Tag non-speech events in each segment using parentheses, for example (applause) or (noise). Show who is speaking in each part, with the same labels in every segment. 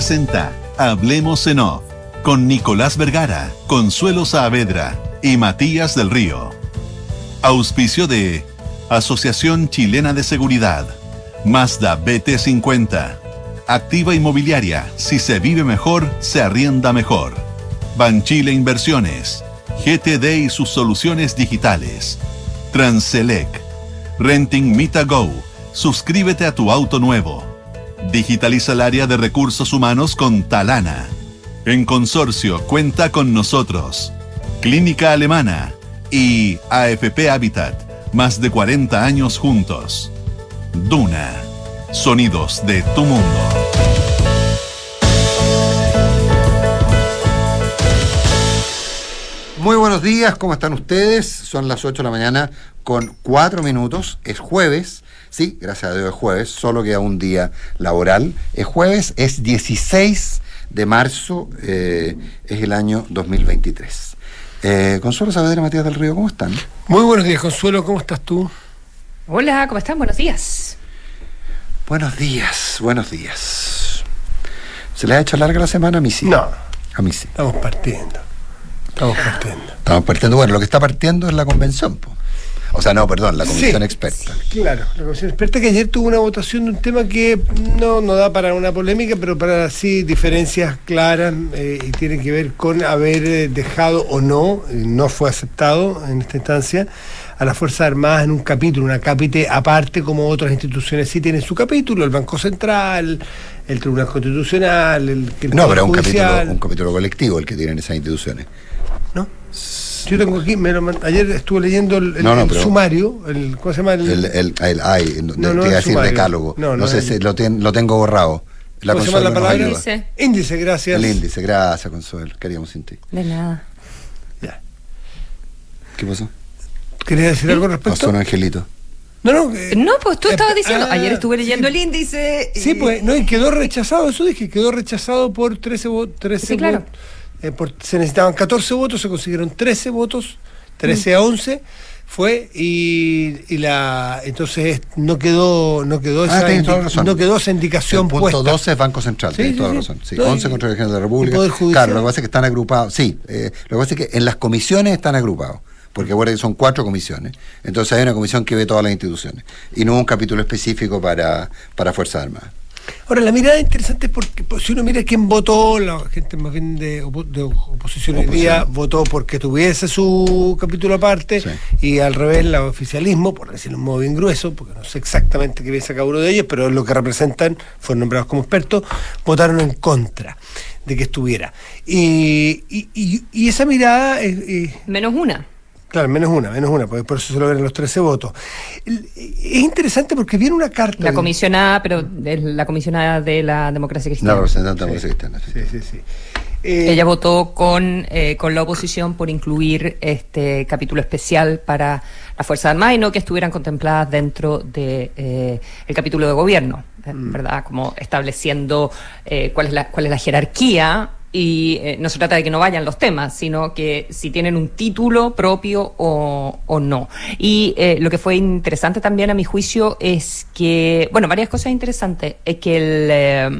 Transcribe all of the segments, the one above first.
Speaker 1: presenta Hablemos en Off con Nicolás Vergara, Consuelo Saavedra y Matías del Río. Auspicio de Asociación Chilena de Seguridad, Mazda BT50, Activa Inmobiliaria, si se vive mejor, se arrienda mejor. Banchile Inversiones, GTD y sus soluciones digitales. Transelec, Renting Mita Go, suscríbete a tu auto nuevo. Digitaliza el área de recursos humanos con Talana. En consorcio, cuenta con nosotros. Clínica Alemana y AFP Habitat, más de 40 años juntos. Duna, sonidos de tu mundo.
Speaker 2: Muy buenos días, ¿cómo están ustedes? Son las 8 de la mañana con 4 minutos, es jueves, sí, gracias a Dios es jueves, solo queda un día laboral. Es jueves, es 16 de marzo, eh, es el año 2023. Eh, Consuelo Saavedra, Matías del Río, ¿cómo están?
Speaker 3: Muy buenos días, Consuelo, ¿cómo estás tú?
Speaker 4: Hola, ¿cómo están? Buenos días.
Speaker 2: Buenos días, buenos días. ¿Se le ha hecho larga la semana? A mí sí.
Speaker 3: No,
Speaker 2: A mí sí.
Speaker 3: estamos partiendo. Estamos partiendo.
Speaker 2: Estamos partiendo. Bueno, lo que está partiendo es la convención. po. O sea, no, perdón, la comisión
Speaker 3: Sí,
Speaker 2: experta.
Speaker 3: Claro, la comisión experta que ayer tuvo una votación de un tema que no, no da para una polémica, pero para sí diferencias claras eh, y tiene que ver con haber eh, dejado o no, no fue aceptado en esta instancia, a las Fuerzas Armadas en un capítulo, una cápite aparte como otras instituciones sí tienen su capítulo, el Banco Central, el Tribunal Constitucional, el, el
Speaker 2: No, pero un capítulo, un capítulo colectivo el que tienen esas instituciones.
Speaker 3: ¿no? Yo tengo aquí, me lo ayer estuve leyendo el, el-
Speaker 2: No, no,
Speaker 3: el sumario, el, ¿cómo se llama? El,
Speaker 2: El, el, el, ay, no,
Speaker 3: No, no
Speaker 2: te iba a decir
Speaker 3: sumario.
Speaker 2: decálogo. No,
Speaker 3: No, no
Speaker 2: sé si lo, ten- lo tengo borrado. La
Speaker 3: ¿Cómo se llama la palabra?
Speaker 4: Índice.
Speaker 3: Índice, gracias.
Speaker 2: El índice, gracias Consuelo, queríamos sin ti.
Speaker 4: De nada.
Speaker 3: Ya.
Speaker 2: ¿Qué pasó?
Speaker 3: ¿Querías decir algo al
Speaker 2: Pasó un
Speaker 3: respecto?
Speaker 2: angelito.
Speaker 3: No, no. eh,
Speaker 4: No, pues tú
Speaker 3: eh,
Speaker 4: estabas diciendo,
Speaker 3: ah,
Speaker 4: ayer estuve leyendo
Speaker 3: sí.
Speaker 4: el índice.
Speaker 3: Sí,
Speaker 4: y-
Speaker 3: pues, no, y quedó rechazado, eso dije, quedó rechazado por 13 votos. 13
Speaker 4: Sí, claro.
Speaker 3: votos. Eh, por- se necesitaban 14 votos, se consiguieron 13 votos, 13 a 11 fue y, y la entonces es- no quedó no quedó
Speaker 2: Ah,
Speaker 3: esa indi- no quedó esa indicación
Speaker 2: el punto
Speaker 3: puesta.
Speaker 2: 12 es Banco Central,
Speaker 3: Sí, sí,
Speaker 2: toda la
Speaker 3: sí.
Speaker 2: razón. Sí,
Speaker 3: No, y-
Speaker 2: 11 Contraloría de la República. Claro, lo que pasa es que están agrupados. Sí, eh, lo que pasa es que en las comisiones están agrupados. Porque que son cuatro comisiones. Entonces hay una comisión que ve todas las instituciones. Y no un capítulo específico para, para Fuerzas Armadas.
Speaker 3: Ahora, la mirada interesante es porque pues, si uno mira quién votó, la gente más bien de, opo- de oposición hoy día votó porque tuviese su capítulo aparte
Speaker 2: Sí.
Speaker 3: y al revés, el oficialismo, por decirlo de un modo bien grueso, porque no sé exactamente qué piensa cada uno de ellos, pero lo que representan, fueron nombrados como expertos, votaron en contra de que estuviera. Y, y, y- y esa mirada es-
Speaker 4: Menos una.
Speaker 3: Claro, menos una, menos una, porque por eso se logran los 13 votos. Es interesante porque viene una carta...
Speaker 4: La
Speaker 3: de-
Speaker 4: comisionada, pero es la comisionada de la democracia
Speaker 2: La
Speaker 4: cristiana.
Speaker 2: representante de la Democracia Cristiana. sí.
Speaker 3: Sí, sí, sí. Eh,
Speaker 4: Ella votó con, eh, con la oposición por incluir este capítulo especial para las Fuerzas Armadas y no que estuvieran contempladas dentro de eh, el capítulo de gobierno, eh, ¿verdad? Como estableciendo eh, cuál, es la, cuál es la jerarquía y eh, no se trata de que no vayan los temas, sino que si tienen un título propio o, o no. Y eh, lo que fue interesante también a mi juicio es que, bueno, varias cosas interesantes, es que el... eh,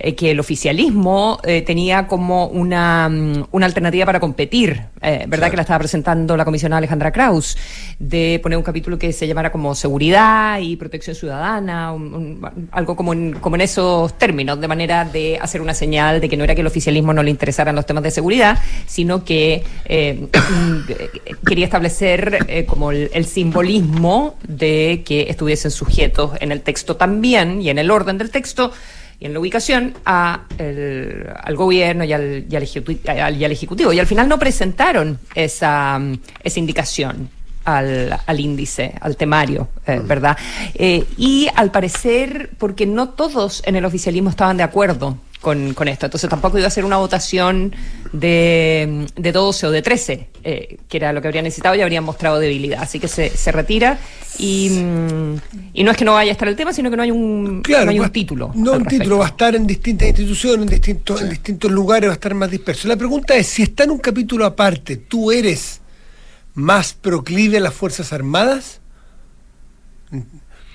Speaker 4: eh, que el oficialismo eh, tenía como una, mm, una alternativa para competir, eh, ¿verdad?
Speaker 2: Claro.
Speaker 4: Que la estaba presentando la comisionada Alejandra Kraus, de poner un capítulo que se llamara como seguridad y protección ciudadana, un- un- algo como en, como en esos términos, de manera de hacer una señal de que no era que el oficialismo no le interesaran los temas de seguridad, sino que mm, quería establecer como el, el simbolismo de que estuviesen sujetos en el texto también y en el orden del texto y en la ubicación a el- al gobierno y al, y al y Ejecutivo. Y al final no presentaron esa, mm, esa indicación. Al, al índice, al temario, eh, ¿verdad? Eh, y al parecer, porque no todos en el oficialismo estaban de acuerdo con, con esto, entonces tampoco iba a ser una votación de, de 12 o de 13, eh, que era lo que habrían necesitado y habrían mostrado debilidad. Así que se, se retira y, mm, y no es que no vaya a estar el tema, sino que no hay un,
Speaker 3: Claro,
Speaker 4: no hay
Speaker 3: va-
Speaker 4: un título.
Speaker 3: No, un título va a estar en distintas instituciones, en distintos, en distintos lugares, va a estar más disperso. La pregunta es, si está en un capítulo aparte, ¿tú eres más proclive a las Fuerzas Armadas?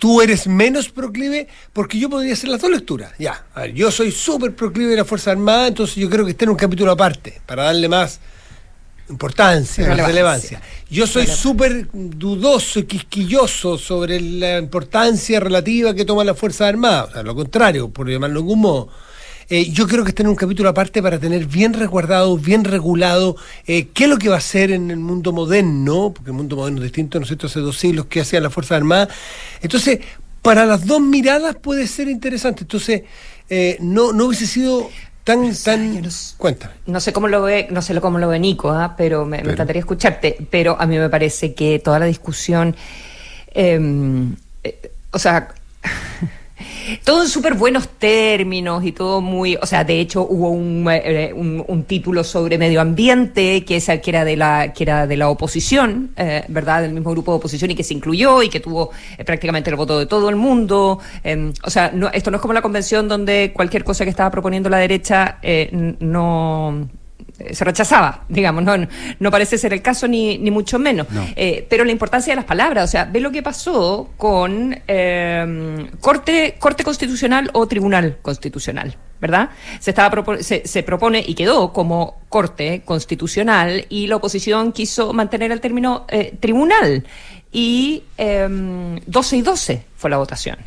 Speaker 3: Tú eres menos proclive, porque yo podría hacer las dos lecturas. Ya, a ver, yo soy súper proclive de la Fuerza Armada, entonces yo creo que esté en un capítulo aparte, para darle más importancia,
Speaker 4: Relevancia.
Speaker 3: relevancia. Yo soy súper dudoso y quisquilloso sobre la importancia relativa que toma la Fuerza Armada, o sea, lo contrario, por llamarlo de algún modo. Eh, yo creo que está en un capítulo aparte para tener bien resguardado, bien regulado eh, qué es lo que va a hacer en el mundo moderno, porque el mundo moderno es distinto, ¿no es cierto?, hace dos siglos que hacían las Fuerzas Armadas. Entonces, para las dos miradas puede ser interesante. Entonces, eh, no, no hubiese sido tan...
Speaker 4: Pero,
Speaker 3: tan...
Speaker 4: no sé-
Speaker 3: Cuéntame.
Speaker 4: No sé cómo lo ve, no sé cómo lo ve Nico, ¿ah? pero me, me
Speaker 2: Pero-
Speaker 4: encantaría escucharte. Pero a mí me parece que toda la discusión, eh, eh, o sea, todo en súper buenos términos y todo muy, o sea, de hecho hubo un, eh, un, un título sobre medio ambiente que, esa, que era de la que era de la oposición, eh, verdad, del mismo grupo de oposición y que se incluyó y que tuvo eh, prácticamente el voto de todo el mundo. eh, o sea, no, esto no es como la convención donde cualquier cosa que estaba proponiendo la derecha eh, no se rechazaba, digamos, no, no, no parece ser el caso ni, ni mucho menos.
Speaker 2: No.
Speaker 4: Eh, pero la importancia de las palabras, o sea, ve lo que pasó con eh, corte, corte constitucional o tribunal constitucional, ¿verdad? Se, estaba se, se propone y quedó como corte constitucional y la oposición quiso mantener el término eh, tribunal y eh, 12 y 12 fue la votación.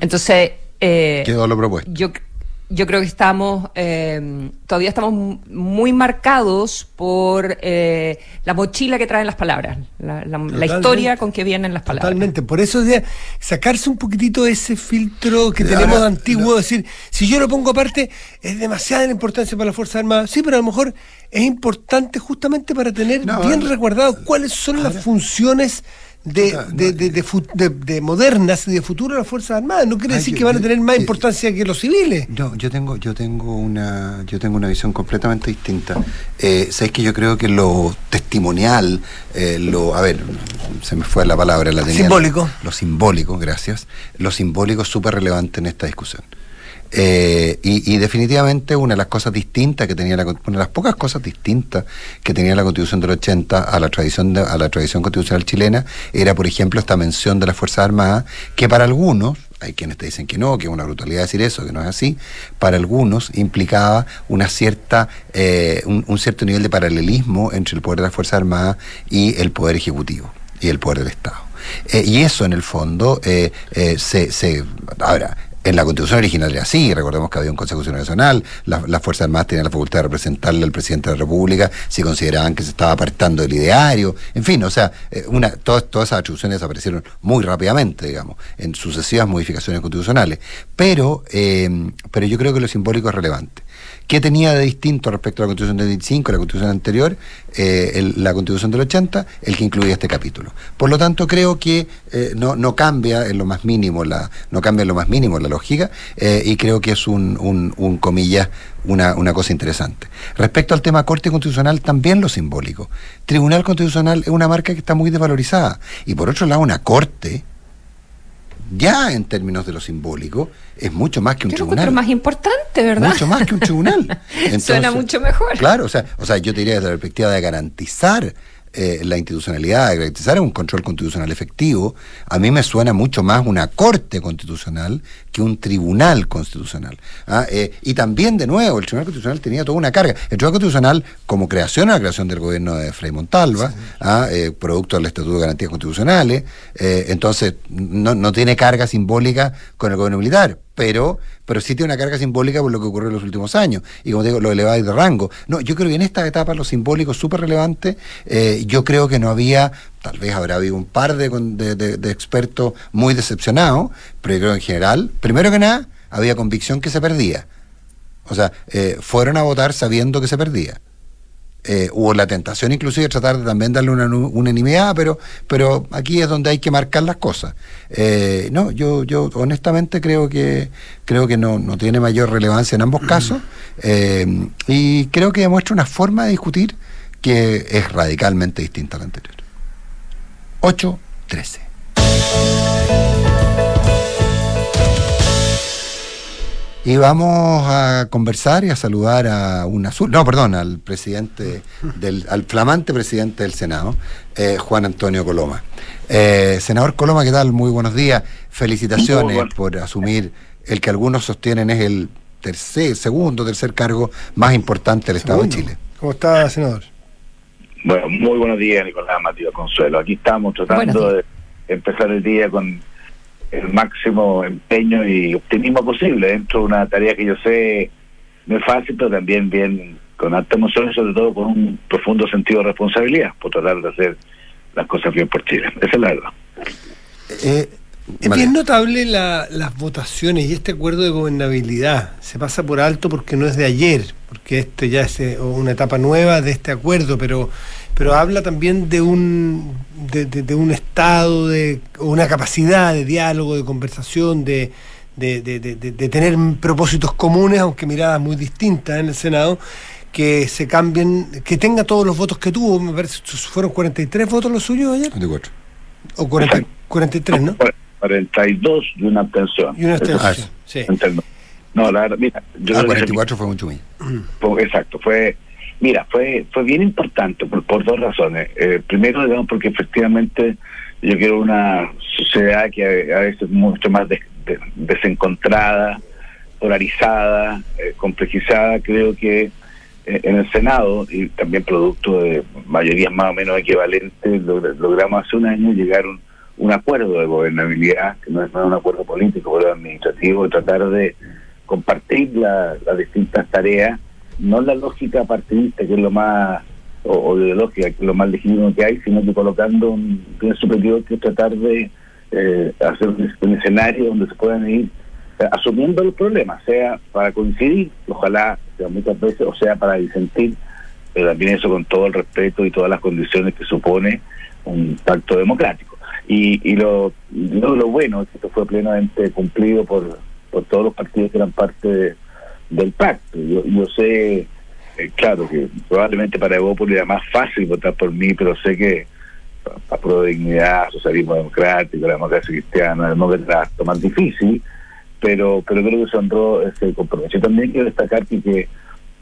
Speaker 4: Entonces, eh,
Speaker 2: Quedó lo propuesto.
Speaker 4: yo, yo creo que estamos, eh, todavía estamos muy marcados por eh, la mochila que traen las palabras, la, la- la
Speaker 3: Totalmente.
Speaker 4: historia con que vienen las palabras.
Speaker 3: Totalmente. Por eso de sacarse un poquitito ese filtro que tenemos de antiguo,
Speaker 2: lo-
Speaker 3: decir, si yo lo pongo aparte, es demasiada la importancia para la Fuerza Armada. Sí, pero a lo mejor es importante justamente para tener
Speaker 2: No,
Speaker 3: bien
Speaker 2: no.
Speaker 3: resguardado cuáles son las funciones de,
Speaker 2: Puta, no,
Speaker 3: de, de- de fu- de- de modernas y de futuro de las Fuerzas Armadas. No quiere decir
Speaker 2: yo-
Speaker 3: que van a tener más importancia que los civiles.
Speaker 2: No, yo tengo, yo tengo una, yo tengo una visión completamente distinta. Eh, Sabéis que yo creo que lo testimonial, eh, lo, a ver, se me fue la palabra, la tenía.
Speaker 3: Simbólico.
Speaker 2: Lo simbólico, gracias. Lo simbólico es súper relevante en esta discusión. Eh, y, definitivamente una de las cosas distintas que tenía la, una de las pocas cosas distintas que tenía la Constitución del 80 a la tradición de- a la tradición constitucional chilena era por ejemplo esta mención de las Fuerzas Armadas que para algunos hay quienes te dicen que no, que es una brutalidad decir eso, que no es así, para algunos implicaba una cierta, eh, un, cierto nivel de paralelismo entre el poder de las Fuerzas Armadas y el poder ejecutivo y el poder del Estado. Eh, y eso en el fondo eh, se, se ahora en la constitución original era así, recordemos que había un Consejo Nacional, la- las Fuerzas Armadas tenían la facultad de representarle al presidente de la República si consideraban que se estaba apartando del ideario, en fin, o sea, eh, todas esas atribuciones desaparecieron muy rápidamente, digamos, en sucesivas modificaciones constitucionales. Pero, eh, pero yo creo que lo simbólico es relevante. ¿Qué tenía de distinto respecto a la Constitución del 25, la Constitución anterior, eh, la Constitución del 80, el que incluía este capítulo? Por lo tanto, creo que eh, no, no cambia en lo más mínimo la, no cambia en lo más mínimo la lógica eh, y creo que es un, un comillas, una, una cosa interesante. Respecto al tema Corte Constitucional, también lo simbólico. Tribunal Constitucional es una marca que está muy desvalorizada. Y por otro lado, una Corte, ya en términos de lo simbólico, es mucho más que un
Speaker 4: Yo lo
Speaker 2: tribunal.
Speaker 4: encuentro más importante, ¿verdad?
Speaker 2: Mucho más que un tribunal. (laughs)
Speaker 4: Suena mucho mejor.
Speaker 2: Claro, o sea, o sea, yo te diría desde la perspectiva de garantizar eh, la institucionalidad, de garantizar un control constitucional efectivo, a mí me suena mucho más una corte constitucional que un tribunal constitucional. ¿ah? Eh, y también, de nuevo, el Tribunal Constitucional tenía toda una carga. El Tribunal Constitucional, como creación, la creación del gobierno de Frei Montalva, ¿ah? Eh, producto del Estatuto de Garantías Constitucionales, eh, entonces no, no tiene carga simbólica con el gobierno militar, pero, pero sí tiene una carga simbólica por lo que ocurrió en los últimos años. Y como te digo, lo eleváis de rango. No, yo creo que en esta etapa lo simbólico es súper relevante. Eh, yo creo que no había, tal vez habrá habido un par de- de- de expertos muy decepcionados, pero yo creo que en general, primero que nada, había convicción que se perdía. O sea, eh, fueron a votar sabiendo que se perdía. Eh, hubo la tentación inclusive de tratar de también darle una unanimidad, pero, pero aquí es donde hay que marcar las cosas. Eh, no, yo, yo honestamente creo que creo que no, no tiene mayor relevancia en ambos casos eh, y creo que demuestra una forma de discutir que es radicalmente distinta a la anterior. 8-13. Y vamos a conversar y a saludar a un azul, no, perdón, al presidente, del, al flamante presidente del Senado, eh, Juan Antonio Coloma. Eh, senador Coloma, ¿qué tal? Muy buenos días. Felicitaciones por asumir el que algunos sostienen es el tercer, segundo, tercer cargo más importante del Estado de Chile.
Speaker 3: ¿Cómo está, senador?
Speaker 5: Bueno, muy buenos días, Nicolás Matías Consuelo. Aquí estamos tratando de empezar el día con el máximo empeño y optimismo posible dentro de una tarea que yo sé no es fácil, pero también bien con alta emoción y sobre todo con un profundo sentido de responsabilidad por tratar de hacer las cosas bien por Chile. Esa es la verdad.
Speaker 3: Eh, es bien notable las votaciones y este acuerdo de gobernabilidad. Se pasa por alto porque no es de ayer, porque esto ya es eh, una etapa nueva de este acuerdo, pero, pero habla también de un, de, un estado, de una capacidad de diálogo, de conversación, de, de, tener propósitos comunes, aunque miradas muy distintas en el Senado, que se cambien, que tenga todos los votos que tuvo. Me parece, ¿fueron 43 votos los suyos ayer?
Speaker 2: 44.
Speaker 3: O 43, ¿no?
Speaker 5: 42 y una abstención.
Speaker 3: Y una abstención, sí.
Speaker 5: No, la verdad, mira.
Speaker 2: Yo ah, 44 fue mucho bien.
Speaker 5: exacto, fue. Mira, fue fue bien importante por, por dos razones. Eh, primero, digamos, porque efectivamente yo quiero una sociedad que a, veces es mucho más desencontrada, polarizada, eh, complejizada. Creo que eh, en el Senado, y también producto de mayorías más o menos equivalentes, logramos hace un año llegar a un acuerdo de gobernabilidad, que no es, un acuerdo político, pero administrativo, tratar de compartir las distintas tareas, no la lógica partidista, que es lo más, o, ideológica, que es lo más legítimo que hay, sino que colocando un bien superior que es tratar de eh, hacer un, escenario donde se puedan ir eh, asumiendo los problemas, sea para coincidir, ojalá muchas veces, o sea para disentir, pero también eso con todo el respeto y todas las condiciones que supone un pacto democrático. Y, y lo, lo, bueno es que esto fue plenamente cumplido por, por todos los partidos que eran parte del pacto. Yo, yo sé, eh, claro, que probablemente para Evópolis era más fácil votar por mí, pero sé que para Pro Dignidad, Socialismo Democrático, la democracia cristiana, la democracia más difícil, pero pero creo que se honró ese compromiso. también quiero destacar que, que,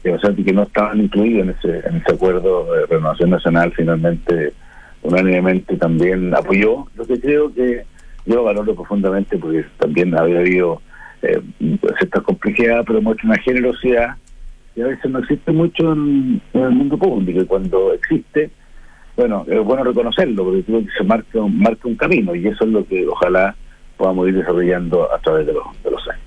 Speaker 5: que no estaban incluidos en ese, en ese acuerdo de renovación nacional finalmente unánimemente también apoyó, lo que creo que yo valoro profundamente porque también había habido eh, cierta complejidad, pero mucho una generosidad que a veces no existe mucho en, el mundo público y cuando existe, bueno, es bueno reconocerlo porque creo que se marca, marca un camino y eso es lo que ojalá podamos ir desarrollando a través de los, de los años.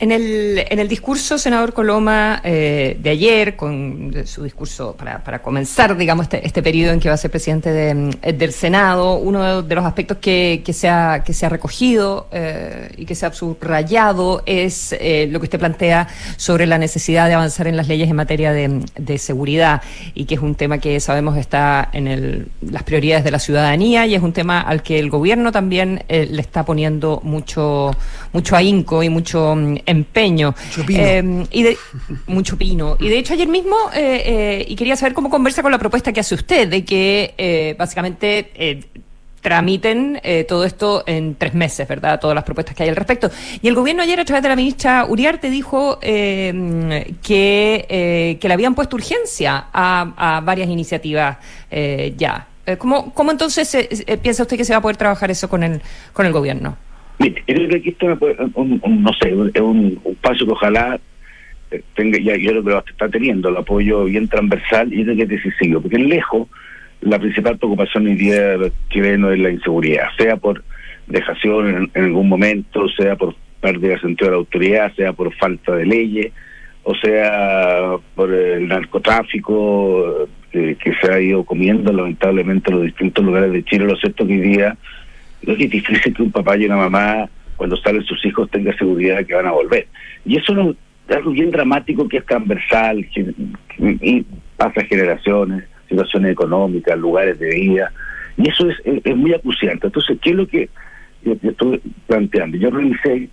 Speaker 4: En el, en el discurso, senador Coloma, eh, de ayer, con su discurso para, para comenzar, digamos, este, este periodo en que va a ser presidente de, eh, del Senado, uno de los aspectos que, que, se, ha, que se ha recogido eh, y que se ha subrayado es lo que usted plantea sobre la necesidad de avanzar en las leyes en materia de, de seguridad y que es un tema que sabemos está en el, las prioridades de la ciudadanía y es un tema al que el gobierno también le está poniendo mucho, mucho ahínco y mucho mm, empeño.
Speaker 3: Mucho pino.
Speaker 4: Eh, y de, (laughs) mucho pino. Y de hecho ayer mismo, eh, eh, y quería saber cómo conversa con la propuesta que hace usted, de que básicamente tramiten todo esto en tres meses, ¿verdad? Todas las propuestas que hay al respecto. Y el gobierno ayer, a través de la ministra Uriarte, dijo que, que le habían puesto urgencia a, varias iniciativas ya. ¿Cómo, ¿Cómo entonces piensa usted que se va a poder trabajar eso con el, con el gobierno?
Speaker 5: Mire, creo que aquí esto un, no sé, es un, paso que ojalá eh, tenga, ya yo lo que está teniendo, el apoyo bien transversal y creo que es decisivo, porque lejos la principal preocupación hoy día chilenos es la inseguridad, sea por dejación en, algún momento, sea por pérdida de sentido de la autoridad, sea por falta de leyes, o sea por el narcotráfico eh, que se ha ido comiendo lamentablemente en los distintos lugares de Chile. Lo cierto que hoy día no es difícil que un papá y una mamá, cuando salen sus hijos, tenga seguridad de que van a volver. Y eso es algo bien dramático que es transversal, y pasa generaciones, situaciones económicas, lugares de vida. Y eso es, es, muy acuciante. Entonces, ¿qué es lo que yo, estoy planteando? Yo revisé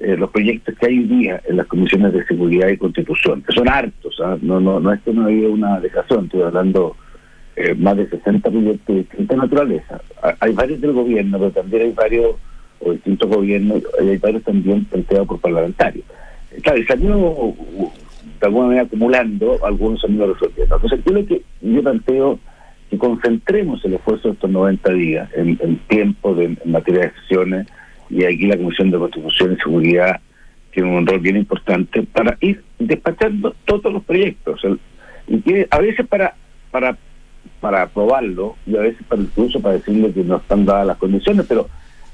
Speaker 5: eh, los proyectos que hay hoy día en las comisiones de seguridad y constitución, que son hartos, ¿ah? no, no, no es que no haya una dejación, estoy hablando eh, más de 60 proyectos de distinta naturaleza. Hay varios del gobierno, pero también hay varios o distintos gobiernos, hay varios también planteados por parlamentarios. Claro, y ido de alguna manera acumulando, algunos han ido resolviendo. Entonces, yo lo que yo planteo que concentremos el esfuerzo de estos 90 días en, tiempo de, materia de sesiones, y aquí la Comisión de Constitución y Seguridad tiene un rol bien importante para ir despachando todos los proyectos. y a veces para, para, para aprobarlo y a veces para incluso para decirle que no están dadas las condiciones, pero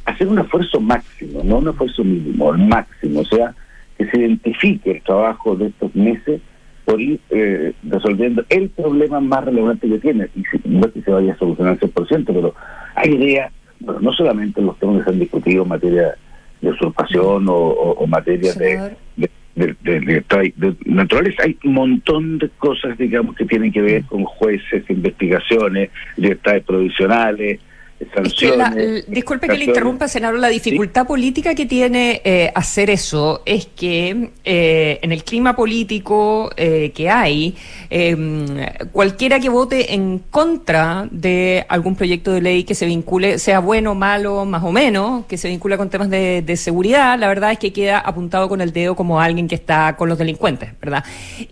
Speaker 5: hacer un esfuerzo máximo, no un esfuerzo mínimo, el máximo, o sea, que se identifique el trabajo de estos meses por ir eh, resolviendo el problema más relevante que tiene. Y si, no es que se vaya a solucionar al 100%, pero hay ideas, bueno, no solamente los temas que se han discutido en materia de usurpación o, o, materia de, de, de, naturales, hay un montón de cosas, digamos, que tienen que ver con jueces, investigaciones, libertades provisionales,
Speaker 4: disculpe que le interrumpa, senador. La dificultad política que tiene eh, hacer eso es que eh, en el clima político eh, que hay, em, cualquiera que vote en contra de algún proyecto de ley que se vincule, sea bueno, malo, más o menos, que se vincula con temas de, de seguridad, la verdad es que queda apuntado con el dedo como alguien que está con los delincuentes, ¿verdad?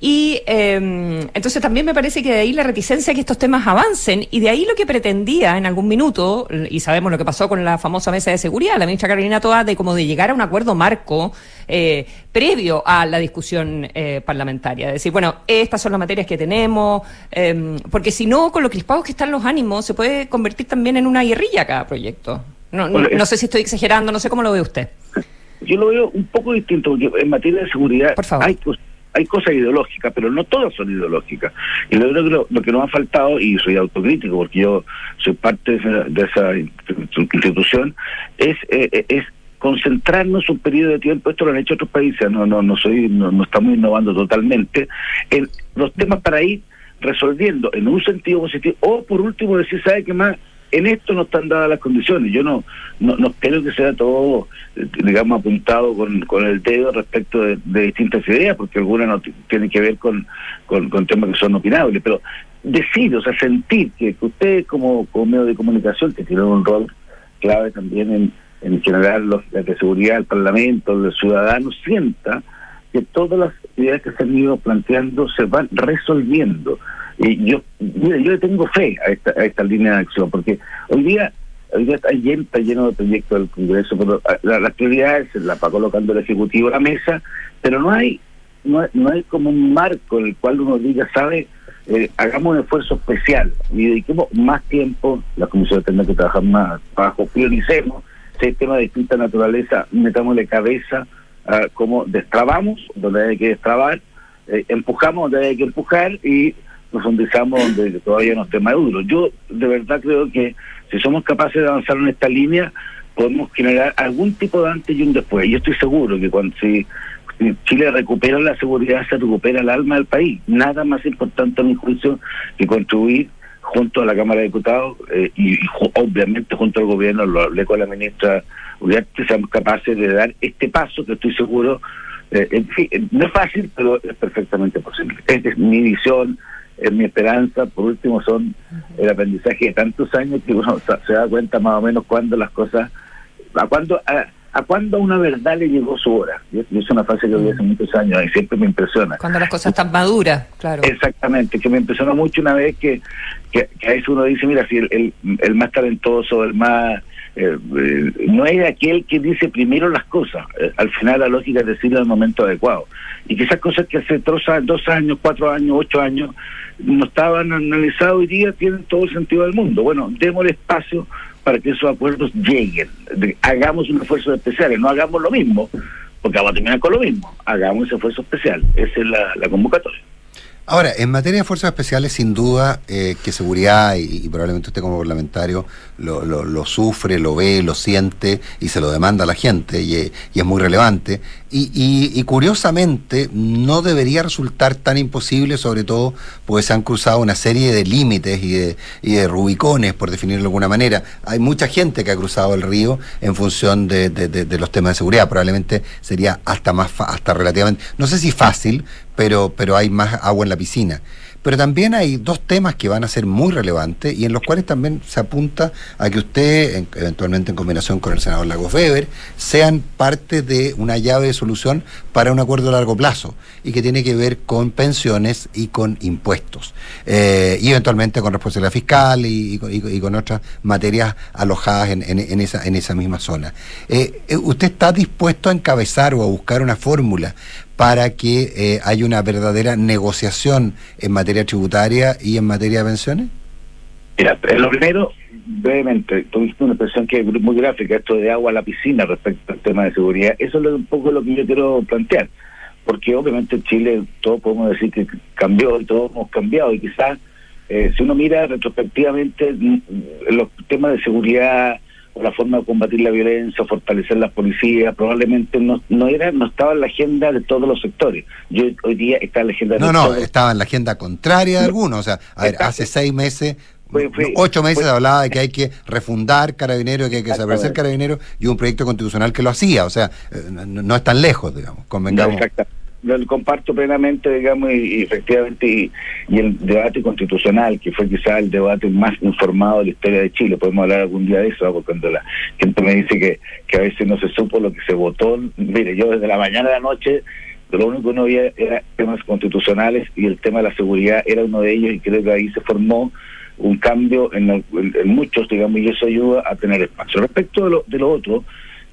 Speaker 4: Y em, entonces también me parece que de ahí la reticencia a que estos temas avancen y de ahí lo que pretendía en algún minuto y sabemos lo que pasó con la famosa mesa de seguridad, la ministra Carolina Toa, de como de llegar a un acuerdo marco eh, previo a la discusión eh, parlamentaria. decir, bueno, estas son las materias que tenemos, em, porque si no, con lo crispados que están los ánimos, se puede convertir también en una guerrilla cada proyecto. No, no, sé si estoy exagerando, no sé cómo lo ve usted.
Speaker 5: Yo lo veo un poco distinto, porque en materia de seguridad
Speaker 4: Por favor.
Speaker 5: hay hay cosas ideológicas, pero no todas son ideológicas. Y lo, lo, lo que nos ha faltado, y soy autocrítico porque yo soy parte de esa, institución, es, eh, eh, es concentrarnos un periodo de tiempo, esto lo han hecho otros países, no no no soy no, no estamos innovando totalmente, en los temas para ir resolviendo en un sentido positivo, o por último decir, ¿sabe qué más? En esto no están dadas las condiciones. Yo no, no, no creo que sea todo, digamos, apuntado con, con el dedo respecto de, distintas ideas, porque algunas no tienen que ver con, con, temas que son opinables, pero decir, o sea, sentir que, usted como, como medio de comunicación, que tiene un rol clave también en, en generar los, la seguridad del Parlamento, del ciudadano, sienta que todas las ideas que se han ido planteando se van resolviendo. Y yo, mire, yo le tengo fe a esta, a esta línea de acción, porque hoy día hoy día está lleno, está lleno de proyectos del Congreso, pero ah, la, las prioridades las va colocando el Ejecutivo a la mesa, pero no hay, no, no hay como un marco en el cual uno diga, sabe, eh, hagamos un esfuerzo especial y dediquemos más tiempo, la Comisión tendrá que trabajar más bajo, prioricemos, si hay temas de distinta naturaleza, metámosle cabeza a cómo destrabamos donde hay que destrabar, eh, empujamos donde hay que empujar y profundizamos donde todavía no esté maduro. Yo de verdad creo que si somos capaces de avanzar en esta línea, podemos generar algún tipo de antes y un después. Yo estoy seguro que cuando si Chile recupera la seguridad, se recupera el alma del país. Nada más importante a mi juicio que contribuir junto a la Cámara de Diputados eh, y, obviamente junto al gobierno, lo hablé con la ministra que seamos capaces de dar este paso que estoy seguro, eh, en fin, no es fácil, pero es perfectamente posible. Esta es mi visión, es mi esperanza, por último son el aprendizaje de tantos años que uno (laughs) se da cuenta más o menos cuando las cosas, a cuándo a, a cuándo una verdad le llegó su hora. Y es una frase que vi hace muchos años y siempre me impresiona.
Speaker 4: Cuando las cosas están maduras, claro.
Speaker 5: Exactamente, que me impresionó mucho una vez que, que, a veces uno dice, mira, si el, el, el más talentoso, el más eh, eh, no es aquel que dice primero las cosas. Eh, al final la lógica es decirlo en el momento adecuado. Y que esas cosas que hace dos años, cuatro años, ocho años, no estaban analizadas hoy día tienen todo el sentido del mundo. Bueno, demos espacio para que esos acuerdos lleguen. hagamos un esfuerzo especial, no hagamos lo mismo, porque vamos a terminar con lo mismo. Hagamos ese esfuerzo especial. Esa es la convocatoria.
Speaker 2: Ahora, en materia de fuerzas especiales, sin duda eh, que seguridad, y, probablemente usted como parlamentario lo, lo, sufre, lo ve, lo siente y se lo demanda a la gente, y, y es muy relevante. Y, curiosamente, no debería resultar tan imposible, sobre todo porque se han cruzado una serie de límites y de, y de rubicones, por definirlo de alguna manera. Hay mucha gente que ha cruzado el río en función de, de los temas de seguridad. Probablemente sería hasta más, hasta relativamente, no sé si fácil, pero, pero hay más agua en la piscina. pero también hay dos temas que van a ser muy relevantes y en los cuales también se apunta a que usted, eventualmente en combinación con el senador Lagos Weber, sean parte de una llave de solución para un acuerdo a largo plazo y que tiene que ver con pensiones y con impuestos eh, y eventualmente con responsabilidad fiscal y, con otras materias alojadas en, esa, en esa misma zona. Eh, eh, ¿Usted está dispuesto a encabezar o a buscar una fórmula para que eh, haya una verdadera negociación en materia tributaria y en materia de pensiones?
Speaker 5: Mira, lo primero, brevemente, tuviste una expresión que es muy gráfica, esto de agua a la piscina respecto al tema de seguridad. Eso es un poco lo que yo quiero plantear, porque obviamente en Chile todo podemos decir que cambió y todos hemos cambiado y quizás eh, si uno mira retrospectivamente mm, los temas de seguridad la forma de combatir la violencia, fortalecer las policías, probablemente no, no era, no estaba en la agenda de todos los sectores. Yo hoy día está en la agenda de
Speaker 2: No, no, estaba en la agenda contraria de algunos. O sea, a ver, hace seis meses ocho meses hablaba de que hay que refundar Carabineros, que hay que desaparecer Carabineros y un proyecto constitucional que lo hacía. O sea, eh, no, es tan lejos, digamos, convengamos
Speaker 5: lo comparto plenamente, digamos, y, efectivamente, y, el debate constitucional, que fue quizá el debate más informado de la historia de Chile, podemos hablar algún día de eso, porque cuando la gente me dice que, que a veces no se supo lo que se votó, mire, yo desde la mañana a la noche, lo único que uno veía era temas constitucionales y el tema de la seguridad era uno de ellos y creo que ahí se formó un cambio en, muchos, digamos, y eso ayuda a tener espacio. Respecto de lo, de lo otro,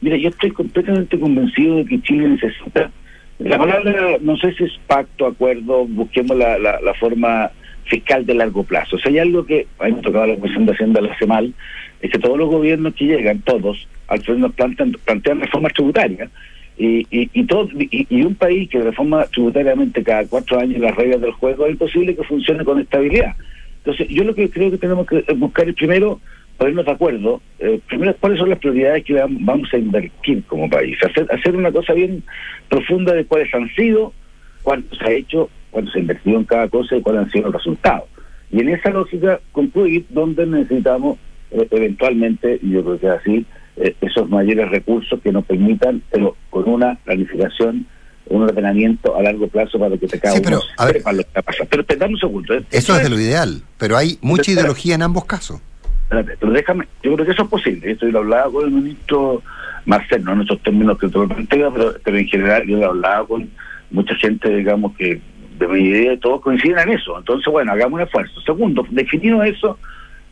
Speaker 5: mire, yo estoy completamente convencido de que Chile necesita la palabra, no sé si es pacto, acuerdo, busquemos la, la, forma fiscal de largo plazo. O sea, hay algo que, a mí me tocaba la Comisión de Hacienda la mal, es que todos los gobiernos que llegan, todos, al final nos plantean, plantean reformas tributarias. Y, y, y, todo, y, un país que reforma tributariamente cada cuatro años las reglas del juego, es imposible que funcione con estabilidad. Entonces, yo lo que creo que tenemos que buscar es primero ponernos de acuerdo, eh, primero, cuáles son las prioridades que vamos a invertir como país, hacer, hacer una cosa bien profunda de cuáles han sido, cuánto se ha hecho, cuánto se ha invertido en cada cosa y cuáles han sido los resultados. Y en esa lógica concluir dónde necesitamos eh, eventualmente, y yo creo que así, eh, esos mayores recursos que nos permitan, pero con una planificación un ordenamiento a largo plazo para que te caiga
Speaker 2: sí, pero,
Speaker 5: lo que pasa. Pero un segundo.
Speaker 2: Eso es de lo ideal, pero hay mucha ideología en ambos casos
Speaker 5: pero déjame, yo creo que eso es posible. Esto yo lo hablaba con el ministro Marcel, no en esos términos que tú planteas, pero, pero en general yo lo hablaba con mucha gente, digamos, que de mi idea todos coinciden en eso. Entonces, bueno, hagamos un esfuerzo. Segundo, definido eso,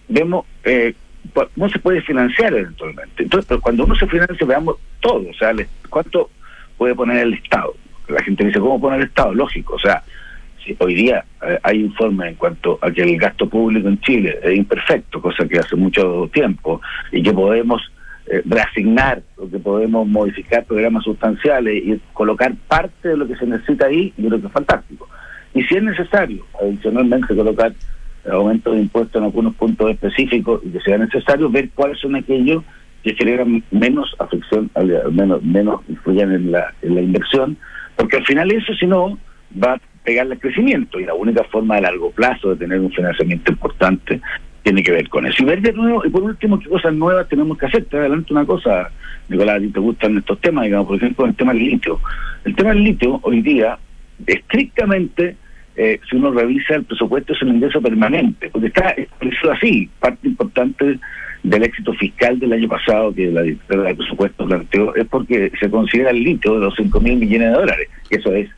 Speaker 5: vemos eh, cómo se puede financiar eventualmente. Entonces, cuando uno se financia, veamos todo, o sea, cuánto puede poner el Estado. La gente dice, ¿cómo poner el Estado? Lógico, o sea, hoy día eh, hay informes en cuanto a que el gasto público en Chile es imperfecto, cosa que hace mucho tiempo, y que podemos eh, reasignar o que podemos modificar programas sustanciales y colocar parte de lo que se necesita ahí, yo creo que es fantástico. Y si es necesario, adicionalmente, colocar aumento de impuestos en algunos puntos específicos y que sea necesario ver cuáles son aquellos que generan menos afección, menos, menos influyen en la, en la inversión, porque al final eso, si no, va pegarle al crecimiento y la única forma de largo plazo de tener un financiamiento importante tiene que ver con eso. Y ver de nuevo, y por último, qué cosas nuevas tenemos que hacer. Te adelanto una cosa, Nicolás, a ti te gustan estos temas, digamos, por ejemplo, el tema del litio. El tema del litio, hoy día, estrictamente, eh, si uno revisa el presupuesto, es un ingreso permanente, porque está establecido así. Parte importante del éxito fiscal del año pasado que la directora del presupuesto planteó es porque se considera el litio de los 5 mil millones de dólares. Eso es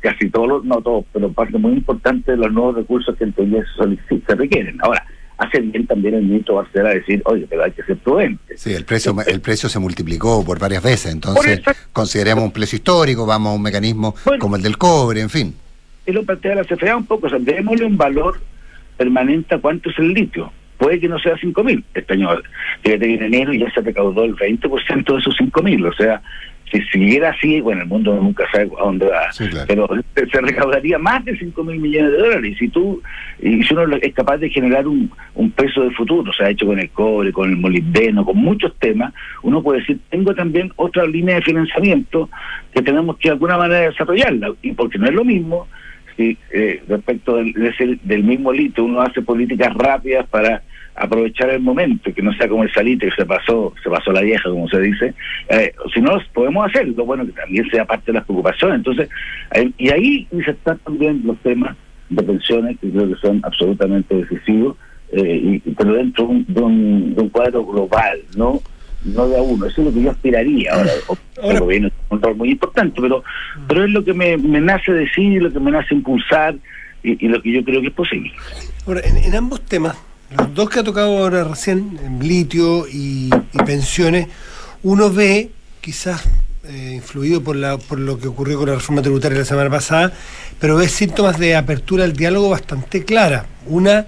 Speaker 5: casi todos, no todos, pero parte muy importante de los nuevos recursos que en teoría se, se requieren. Ahora, hace bien también el ministro Barcela decir, oye, pero hay que ser prudente.
Speaker 2: Sí, el precio, el precio se multiplicó por varias veces, entonces consideremos un precio histórico, vamos a un mecanismo como el del cobre, en fin.
Speaker 5: Es lo plantea la CFA un poco, o sea, démosle un valor permanente a cuánto es el litio. Puede que no sea 5.000 este año, desde enero ya se recaudó el 20% de esos 5.000, o sea, si siguiera así, bueno, el mundo nunca sabe a dónde va, pero se recaudaría más de 5 mil millones de dólares. Y si tú, y si uno es capaz de generar un, un peso de futuro, o sea, hecho con el cobre, con el molibdeno, con muchos temas, uno puede decir, tengo también otra línea de financiamiento que tenemos que de alguna manera desarrollarla, y porque no es lo mismo si eh, respecto del, mismo litio uno hace políticas rápidas para aprovechar el momento, que no sea como el salite que se pasó, se pasó la vieja, como se dice, eh, si no podemos hacerlo, bueno, que también sea parte de las preocupaciones. Entonces, y ahí insertar también los temas de pensiones que creo que son absolutamente decisivos, eh, y, pero dentro de un, de un, cuadro global, ¿no? No de a uno. Eso es lo que yo aspiraría. Ahora, (laughs) gobierno tiene un rol muy importante, pero pero es lo que me, me nace decir, lo que me nace impulsar y, lo que yo creo que es posible.
Speaker 3: Ahora, en, ambos temas, los dos que ha tocado ahora recién, en litio y, pensiones, uno ve, quizás eh, influido por, la, por lo que ocurrió con la reforma tributaria la semana pasada, pero ve síntomas de apertura al diálogo bastante clara. Una,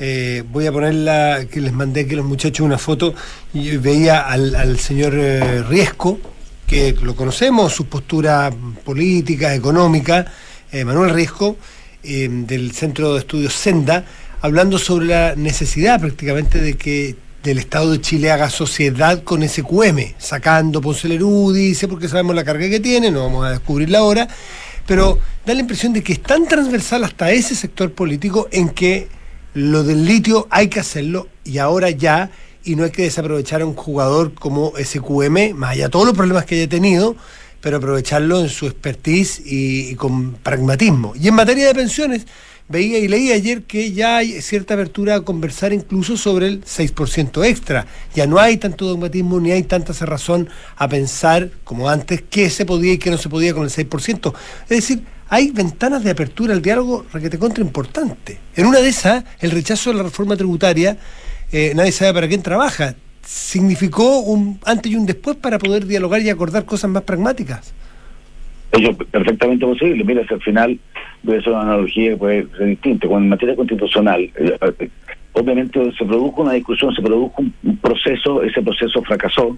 Speaker 3: eh, voy a poner la que les mandé aquí a los muchachos una foto, y veía al, señor eh, Riesco, que lo conocemos, su postura política, económica, Manuel Riesco, del Centro de Estudios Senda, hablando sobre la necesidad prácticamente de que del Estado de Chile haga sociedad con SQM, sacando Ponce dice, porque sabemos la carga que tiene, no vamos a descubrirla ahora, pero da la impresión de que es tan transversal hasta ese sector político en que lo del litio hay que hacerlo y ahora ya, y no hay que desaprovechar a un jugador como SQM, más allá de todos los problemas que haya tenido, pero aprovecharlo en su expertise y, con pragmatismo. Y en materia de pensiones, veía y leí ayer que ya hay cierta apertura a conversar incluso sobre el 6% extra. Ya no hay tanto dogmatismo ni hay tanta cerrazón a pensar, como antes, qué se podía y qué no se podía con el 6%. Es decir, hay ventanas de apertura al diálogo requete contra importante. En una de esas, el rechazo de la reforma tributaria, eh, nadie sabe para quién trabaja significó un antes y un después para poder dialogar y acordar cosas más pragmáticas.
Speaker 5: Eso perfectamente posible. Mira, si al final voy a hacer una analogía que puede ser distinta. Cuando en materia constitucional, eh, eh, obviamente se produjo una discusión, se produjo un, proceso, ese proceso fracasó,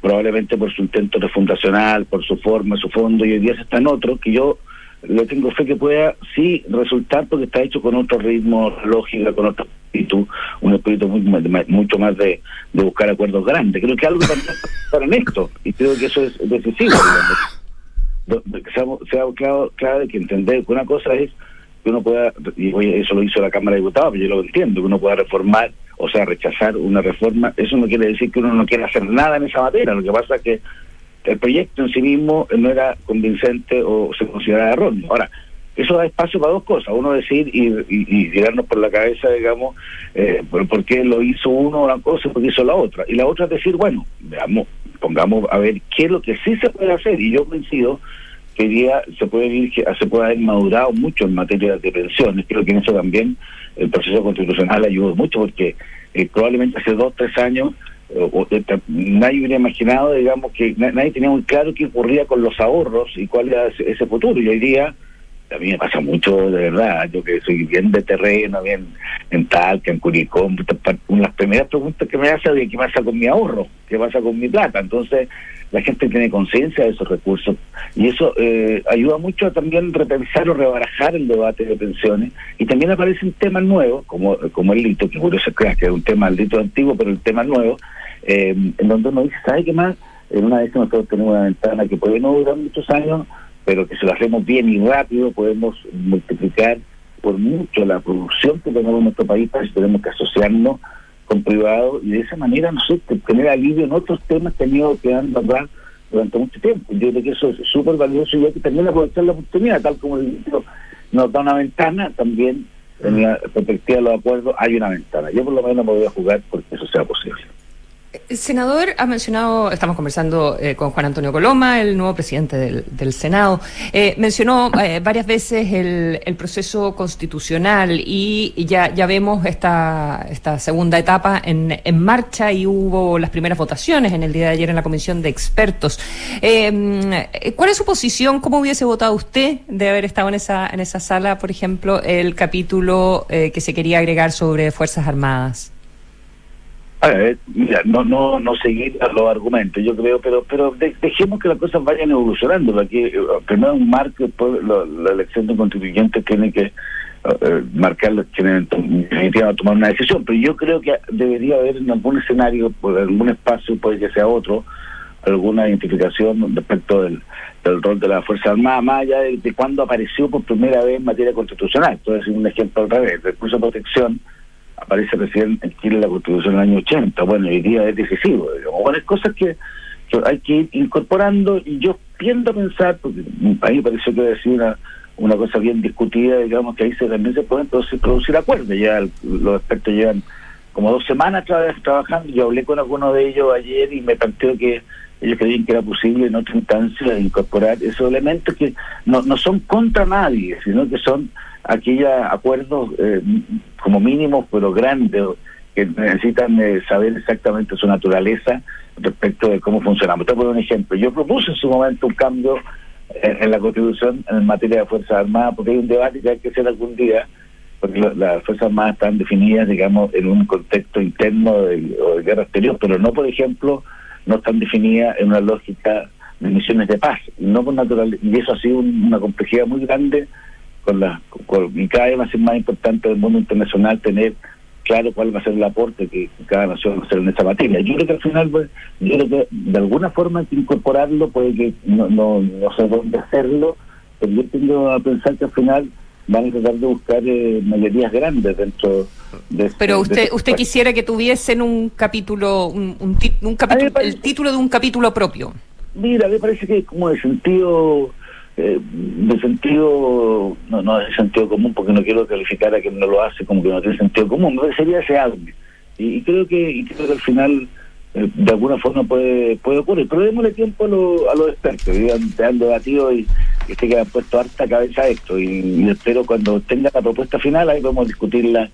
Speaker 5: probablemente por su intento refundacional, por su forma, su fondo, y hoy día se está en otro, que yo le tengo fe que pueda sí resultar porque está hecho con otro ritmo, lógica, con otro espíritu, un espíritu muy, mucho más de, buscar acuerdos grandes. Creo que algo también para en esto, y creo que eso es decisivo. Digamos. Sea, claro, claro que entender que una cosa es que uno pueda, y eso lo hizo la Cámara de Diputados, pero yo lo entiendo, que uno pueda reformar, o sea, rechazar una reforma, eso no quiere decir que uno no quiera hacer nada en esa materia, lo que pasa es que el proyecto en sí mismo no era convincente o se consideraba erróneo. Ahora, eso da espacio para dos cosas. Uno decir y, y, tirarnos por la cabeza, digamos, eh, por, qué lo hizo uno una cosa y por qué hizo la otra. Y la otra es decir, bueno, veamos, pongamos a ver qué es lo que sí se puede hacer. Y yo coincido que día se puede, ir, se puede haber madurado mucho en materia de pensiones. Creo que en eso también el proceso constitucional ayudó mucho porque eh, probablemente hace dos, tres años nadie hubiera imaginado, digamos, que nadie tenía muy claro qué ocurría con los ahorros y cuál era ese futuro. Y hoy día a mí me pasa mucho, de verdad, yo que soy bien de terreno, bien en Talca, en Curicó, las primeras preguntas que me hace es qué pasa con mi ahorro, qué pasa con mi plata. Entonces, la gente tiene conciencia de esos recursos y eso eh, ayuda mucho a también repensar o rebarajar el debate de pensiones y también aparecen temas nuevos, como, como el lito, que crea que es un tema lito antiguo, pero el tema nuevo, eh, en donde uno dice, ¿sabe qué más? En una vez que nosotros tenemos una ventana que puede no durar muchos años, pero que si lo hacemos bien y rápido podemos multiplicar por mucho la producción que tenemos en nuestro país, para eso tenemos que asociarnos con privado y de esa manera, no tener alivio en otros temas que han ido quedando atrás durante mucho tiempo. Yo creo que eso es súper valioso y hay que también aprovechar la oportunidad, tal como el ministro nos da una ventana, también en la perspectiva de los acuerdos hay una ventana. Yo por lo menos me voy a jugar porque eso sea posible.
Speaker 4: Senador, ha mencionado, estamos conversando eh, con Juan Antonio Coloma, el nuevo presidente del, Senado, eh, mencionó eh, varias veces el, proceso constitucional y, ya, ya vemos esta, esta segunda etapa en, en, marcha y hubo las primeras votaciones en el día de ayer en la comisión de expertos. ¿Cuál es su posición? ¿Cómo hubiese votado usted de haber estado en esa, en esa sala, por ejemplo, el capítulo que se quería agregar sobre Fuerzas Armadas?
Speaker 5: A mira, no, no, no seguir los argumentos, yo creo, pero, pero dejemos que las cosas vayan evolucionando. Aquí, eh, primero un marco, después la, elección de constituyente tiene que uh, marcar, tiene definitivamente tomar una decisión. Pero yo creo que debería haber en algún escenario, por algún espacio, puede que sea otro, alguna identificación respecto del, rol de la Fuerza Armada, más allá de, de cuando apareció por primera vez en materia constitucional. Entonces, un ejemplo al revés, recurso de protección aparece recién en Chile la Constitución del año 80. Bueno, hoy día es decisivo. Digamos. Bueno, hay cosas que, hay que ir incorporando y yo tiendo a pensar, porque a mí me pareció que decir una, una cosa bien discutida, digamos que ahí se, también se pueden producir, producir acuerdos. Ya los expertos llevan como dos semanas trabajando. Yo hablé con algunos de ellos ayer y me planteó que ellos creían que era posible en otra instancia incorporar esos elementos que no, no son contra nadie, sino que son aquellos acuerdos eh, como mínimos, pero grandes, que necesitan eh, saber exactamente su naturaleza respecto de cómo funcionamos. Te pongo un ejemplo. Yo propuse en su momento un cambio en, la Constitución en materia de Fuerzas Armadas, porque hay un debate que hay que hacer algún día, porque las Fuerzas Armadas están definidas, digamos, en un contexto interno de, o de guerra exterior, pero no, por ejemplo, no están definidas en una lógica de misiones de paz, no con natural, y eso ha sido una complejidad muy grande con la y cada vez va a ser más importante del mundo internacional tener claro cuál va a ser el aporte que cada nación va a hacer en esa materia. Yo creo que al final, pues, yo creo que de alguna forma hay que incorporarlo, puede que no, no, no sé dónde hacerlo, pero yo tengo a pensar que al final van a tratar de buscar eh, mayorías grandes dentro de
Speaker 4: este, Pero usted
Speaker 5: este
Speaker 4: usted quisiera que tuviesen un capítulo, un, un, un capítulo, el título de un capítulo propio.
Speaker 5: Mira, me parece que es como de sentido eh, de sentido, no, no de sentido común, porque no quiero calificar a quien no lo hace como que no tiene sentido común, me parecería deseable. Y, y creo que y creo que al final de alguna forma puede puede ocurrir, pero démosle tiempo a, lo, a los expertos, que han debatido y, y este que han puesto harta cabeza a esto, y, espero cuando tenga la propuesta final, ahí podemos discutirla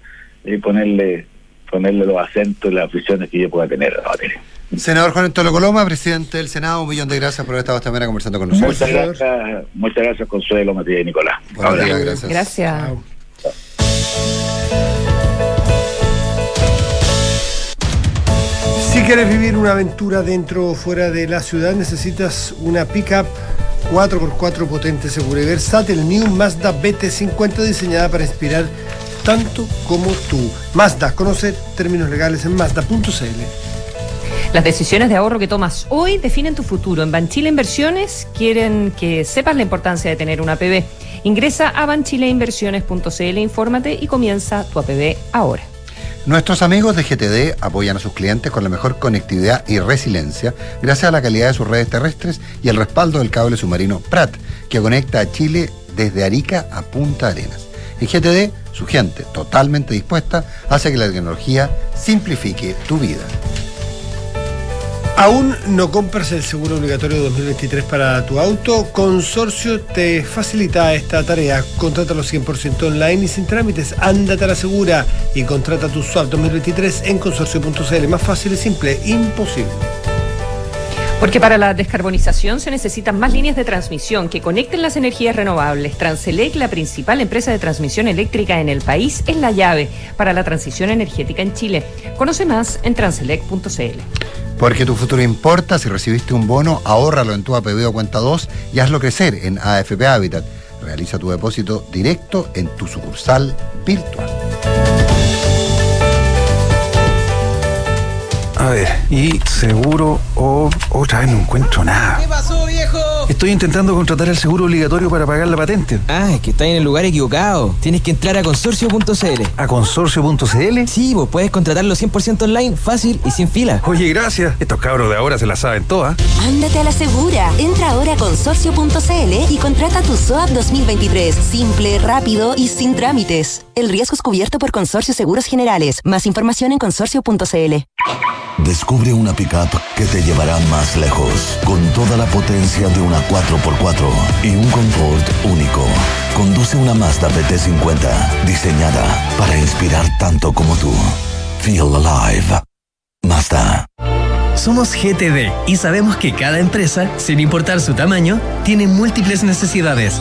Speaker 5: y ponerle ponerle los acentos y las aficiones que yo pueda tener a la materia.
Speaker 2: Senador Juan Antonio Coloma, presidente del Senado, un millón de gracias por haber estado esta mañana conversando con nosotros.
Speaker 5: Muchas gracias, muchas gracias Consuelo, Matías y Nicolás.
Speaker 2: Buenos días, gracias.
Speaker 3: Quieres vivir una aventura dentro o fuera de la ciudad, necesitas una pickup 4x4 potente, segura y versátil. New Mazda BT50 diseñada para inspirar tanto como tú. Mazda, conoce términos legales en mazda.cl.
Speaker 4: Las decisiones de ahorro que tomas hoy definen tu futuro. En Banchile Inversiones quieren que sepas la importancia de tener una APB. Ingresa a banchileinversiones.cl, infórmate y comienza tu APB ahora.
Speaker 2: Nuestros amigos de GTD apoyan a sus clientes con la mejor conectividad y resiliencia gracias a la calidad de sus redes terrestres y el respaldo del cable submarino PRAT, que conecta a Chile desde Arica a Punta Arenas. En GTD, su gente, totalmente dispuesta, hace que la tecnología simplifique tu vida.
Speaker 3: ¿Aún no compras el seguro obligatorio 2023 para tu auto? Consorcio te facilita esta tarea. Contrátalo 100% online y sin trámites. Ándate a la segura y contrata tu SWAP 2023 en consorcio.cl. Más fácil y simple, imposible.
Speaker 4: Porque para la descarbonización se necesitan más líneas de transmisión que conecten las energías renovables. Transelec, la principal empresa de transmisión eléctrica en el país, es la llave para la transición energética en Chile. Conoce más en transelec.cl.
Speaker 2: Porque tu futuro importa, si recibiste un bono, ahórralo en tu APB o cuenta 2 y hazlo crecer en AFP Habitat. Realiza tu depósito directo en tu sucursal virtual.
Speaker 6: A ver, y seguro o otra vez no encuentro nada.
Speaker 7: ¿Qué pasó?
Speaker 6: Estoy intentando contratar el seguro obligatorio para pagar la patente.
Speaker 7: Ah, es que está en el lugar equivocado. Tienes que entrar a consorcio.cl.
Speaker 6: ¿A consorcio.cl?
Speaker 7: Sí, vos puedes contratarlo 100% online, fácil y sin fila.
Speaker 6: Oye, gracias. Estos cabros de ahora se la saben todas.
Speaker 8: Ándate a la segura. Entra ahora a consorcio.cl y contrata tu SOAP 2023. Simple, rápido y sin trámites. El riesgo es cubierto por Consorcio Seguros Generales. Más información en consorcio.cl.
Speaker 9: Descubre una pickup que te llevará más lejos, con toda la potencia de una 4x4 y un confort único. Conduce una Mazda BT50, diseñada para inspirar tanto como tú. Feel alive. Mazda.
Speaker 10: Somos GTD y sabemos que cada empresa, sin importar su tamaño, tiene múltiples necesidades.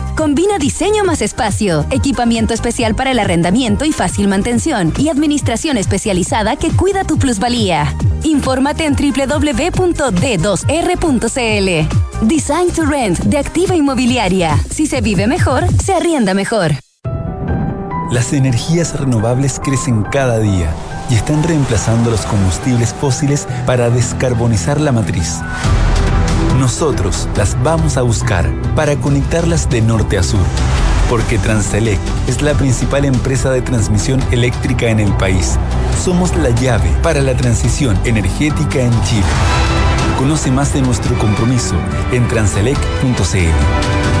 Speaker 11: Combina diseño más espacio, equipamiento especial para el arrendamiento y fácil mantención, y administración especializada que cuida tu plusvalía. Infórmate en www.d2r.cl. Design to Rent de Activa Inmobiliaria. Si se vive mejor, se arrienda mejor.
Speaker 12: Las energías renovables crecen cada día y están reemplazando los combustibles fósiles para descarbonizar la matriz. Nosotros las vamos a buscar para conectarlas de norte a sur. Porque Transelec es la principal empresa de transmisión eléctrica en el país. Somos la llave para la transición energética en Chile. Conoce más de nuestro compromiso en transelec.cl.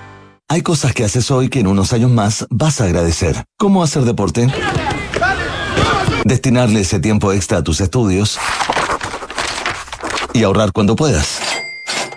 Speaker 9: Hay cosas que haces hoy que en unos años más vas a agradecer. ¿Cómo hacer deporte? Destinarle ese tiempo extra a tus estudios y ahorrar cuando puedas.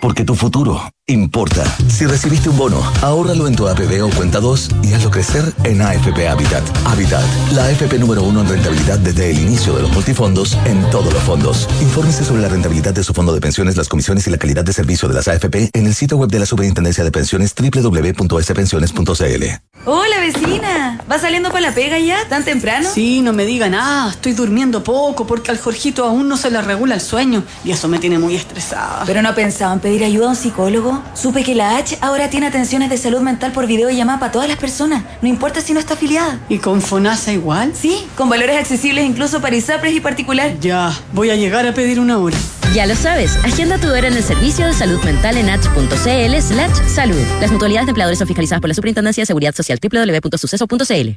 Speaker 9: Porque tu futuro importa. Si recibiste un bono, ahórralo en tu APB o cuenta 2 y hazlo crecer en AFP Habitat. Habitat, la AFP número uno en rentabilidad desde el inicio de los multifondos en todos los fondos. Infórmese sobre la rentabilidad de su fondo de pensiones, las comisiones y la calidad de servicio de las AFP en el sitio web de la Superintendencia de Pensiones www.spensiones.cl.
Speaker 13: Hola vecina, ¿va saliendo para la pega ya? ¿Tan temprano?
Speaker 14: Sí, no me digan nada, estoy durmiendo poco porque al Jorgito aún no se le regula el sueño y eso me tiene muy estresada.
Speaker 13: ¿Pero no pensaban pedir ayuda a un psicólogo? Supe que la H ahora tiene atenciones de salud mental por videollamada para todas las personas, no importa si no está afiliada.
Speaker 14: ¿Y con FONASA igual?
Speaker 13: Sí, con valores accesibles incluso para ISAPRES y particular.
Speaker 14: Ya, voy a llegar a pedir una hora.
Speaker 11: Ya lo sabes, agenda tu hora en el servicio de salud mental en h.cl slash salud. Las mutualidades de empleadores son fiscalizadas por la Superintendencia de Seguridad Social www.suceso.cl.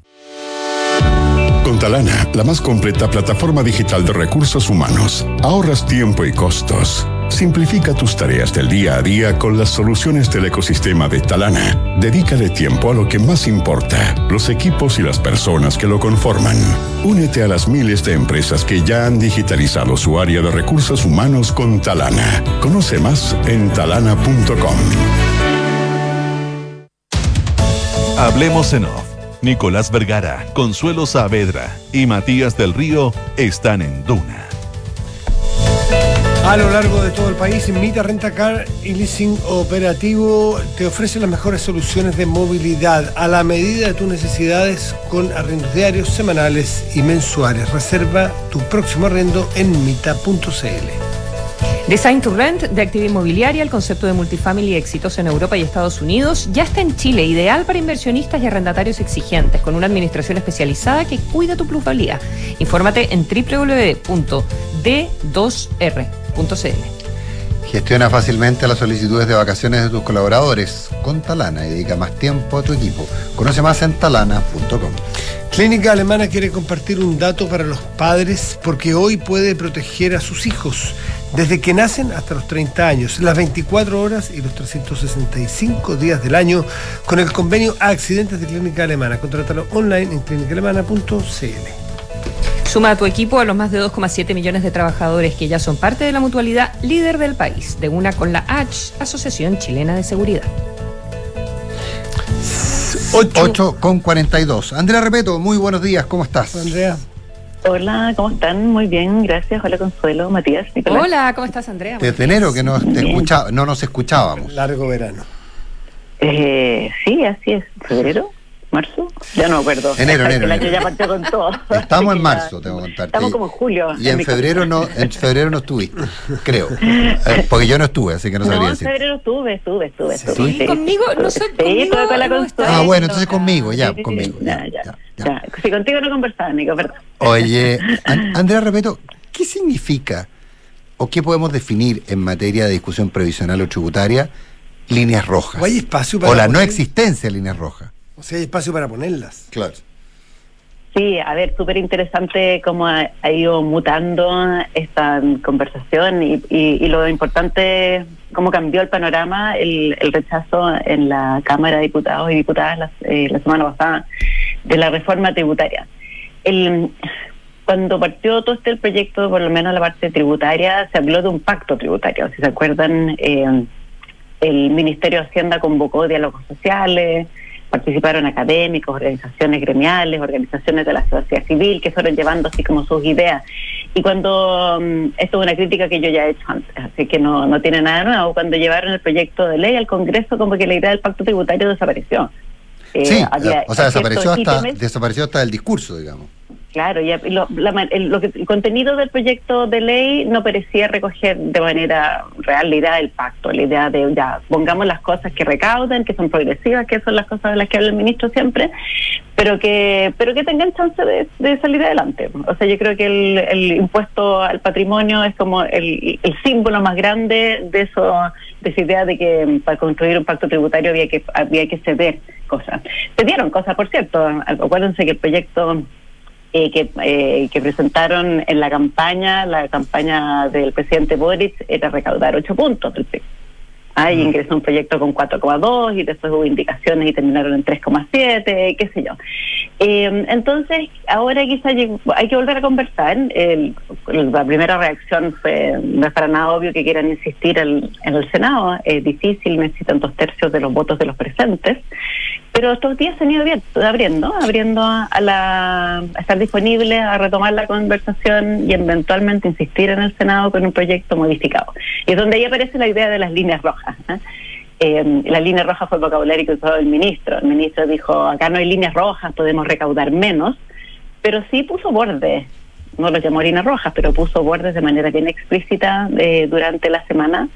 Speaker 15: Con Talana, la más completa plataforma digital de recursos humanos, ahorras tiempo y costos. Simplifica tus tareas del día a día con las soluciones del ecosistema de Talana. Dedícale tiempo a lo que más importa, los equipos y las personas que lo conforman. Únete a las miles de empresas que ya han digitalizado su área de recursos humanos con Talana. Conoce más en talana.com.
Speaker 1: Hablemos en off. Nicolás Vergara, Consuelo Saavedra y Matías del Río están en Duna.
Speaker 3: A lo largo de todo el país, Mita Rentacar y Leasing Operativo te ofrece las mejores soluciones de movilidad a la medida de tus necesidades con arrendos diarios, semanales y mensuales. Reserva tu próximo arrendo en mita.cl.
Speaker 4: Design to Rent de Activa Inmobiliaria, el concepto de multifamily exitoso en Europa y Estados Unidos, ya está en Chile, ideal para inversionistas y arrendatarios exigentes, con una administración especializada que cuida tu plusvalía. Infórmate en www.d2r.cl.
Speaker 2: Gestiona fácilmente las solicitudes de vacaciones de tus colaboradores con Talana y dedica más tiempo a tu equipo. Conoce más en talana.com.
Speaker 3: Clínica Alemana quiere compartir un dato para los padres porque hoy puede proteger a sus hijos desde que nacen hasta los 30 años, las 24 horas y los 365 días del año con el convenio Accidentes de Clínica Alemana. Contrátalo online en clínicaalemana.cl.
Speaker 4: Suma a tu equipo a los más de 2,7 millones de trabajadores que ya son parte de la mutualidad líder del país, de una con la H, Asociación Chilena de Seguridad.
Speaker 2: 8, con 42. Andrea Repeto, muy buenos días, ¿cómo estás?
Speaker 3: Andrea.
Speaker 16: Hola, ¿cómo están? Muy bien, gracias. Hola Consuelo, Matías, Nicolás.
Speaker 4: Hola, ¿cómo estás Andrea?
Speaker 2: Desde enero que no, te escucha, no nos escuchábamos.
Speaker 3: Largo verano.
Speaker 16: Eh, sí, así es. ¿Febrero? ¿Marzo? Ya no me acuerdo.
Speaker 2: Enero, enero,
Speaker 16: El año
Speaker 2: enero.
Speaker 16: ya partió con todo. (laughs)
Speaker 2: Estamos en
Speaker 16: Ya-
Speaker 2: marzo, tengo que contarte.
Speaker 16: Estamos como en julio.
Speaker 2: Y en febrero no, en febrero no estuviste, creo. (laughs) Eh, porque yo no estuve, así que no
Speaker 16: No,
Speaker 2: sabría
Speaker 16: en
Speaker 2: decir.
Speaker 16: febrero estuve, estuve, estuve. estuve
Speaker 2: ¿Sí?
Speaker 16: sí.
Speaker 4: Conmigo, no sé,
Speaker 16: Sí,
Speaker 4: conmigo
Speaker 16: con la
Speaker 4: no
Speaker 16: Consuelo.
Speaker 2: Ah, bueno, entonces conmigo, ya,
Speaker 16: Sí, sí,
Speaker 2: conmigo.
Speaker 16: ya, ya, ya. Si contigo no conversaba, Nico, ¿verdad?
Speaker 2: Oye, (laughs) An- Andrea Repeto, ¿qué significa o qué podemos definir en materia de discusión previsional o tributaria líneas rojas?
Speaker 3: ¿O hay espacio para
Speaker 2: O la no existencia de líneas rojas.
Speaker 3: O sea, hay espacio para ponerlas.
Speaker 2: Claro.
Speaker 16: Sí, a ver, súper interesante cómo ha, ha ido mutando esta conversación y, y- y lo importante, cómo cambió el panorama, el, el rechazo en la Cámara de Diputados y Diputadas la, eh, la semana pasada de la reforma tributaria. El, cuando partió todo este proyecto, por lo menos la parte tributaria, se habló de un pacto tributario. Si se acuerdan, eh, el Ministerio de Hacienda convocó diálogos sociales, participaron académicos, organizaciones gremiales, organizaciones de la sociedad civil que fueron llevando así como sus ideas. Y cuando, mm, esto es una crítica que yo ya he hecho antes, así que no, no tiene nada nuevo, cuando llevaron el proyecto de ley al Congreso como que la idea del pacto tributario desapareció. Eh,
Speaker 2: sí,
Speaker 16: había
Speaker 2: o sea, desapareció hasta,
Speaker 16: ítems-
Speaker 2: desapareció hasta el discurso, digamos.
Speaker 16: Claro, y lo, la el, lo que- el contenido del proyecto de ley no parecía recoger de manera real la idea del pacto, la idea de ya pongamos las cosas que recauden, que son progresivas, que son las cosas de las que habla el ministro siempre, pero que pero que tengan chance de, salir adelante. O sea, yo creo que el, el impuesto al patrimonio es como el, el símbolo más grande de eso, de esa idea de que para construir un pacto tributario había que había que ceder cosas. Se dieron cosas, por cierto. Acuérdense que el proyecto eh, que, eh, que presentaron en la campaña, la campaña del presidente Boric era recaudar 8 puntos del PIB. Ahí ingresó un proyecto con 4,2 y después hubo indicaciones y terminaron en 3,7, qué sé yo. Eh, entonces, ahora quizá hay que volver a conversar. El- la primera reacción fue, no es para nada obvio que quieran insistir el- en el Senado. Es difícil, necesitan dos tercios de los votos de los presentes. Pero estos días se han ido abriendo, abriendo a, la, estar disponibles a retomar la conversación y eventualmente insistir en el Senado con un proyecto modificado. Y es donde ahí aparece la idea de las líneas rojas. ¿eh? Eh, la línea roja fue el vocabulario que usó el ministro. El ministro dijo, acá no hay líneas rojas, podemos recaudar menos, pero sí puso bordes. No los llamó líneas rojas, pero puso bordes de manera bien explícita eh, durante la semana.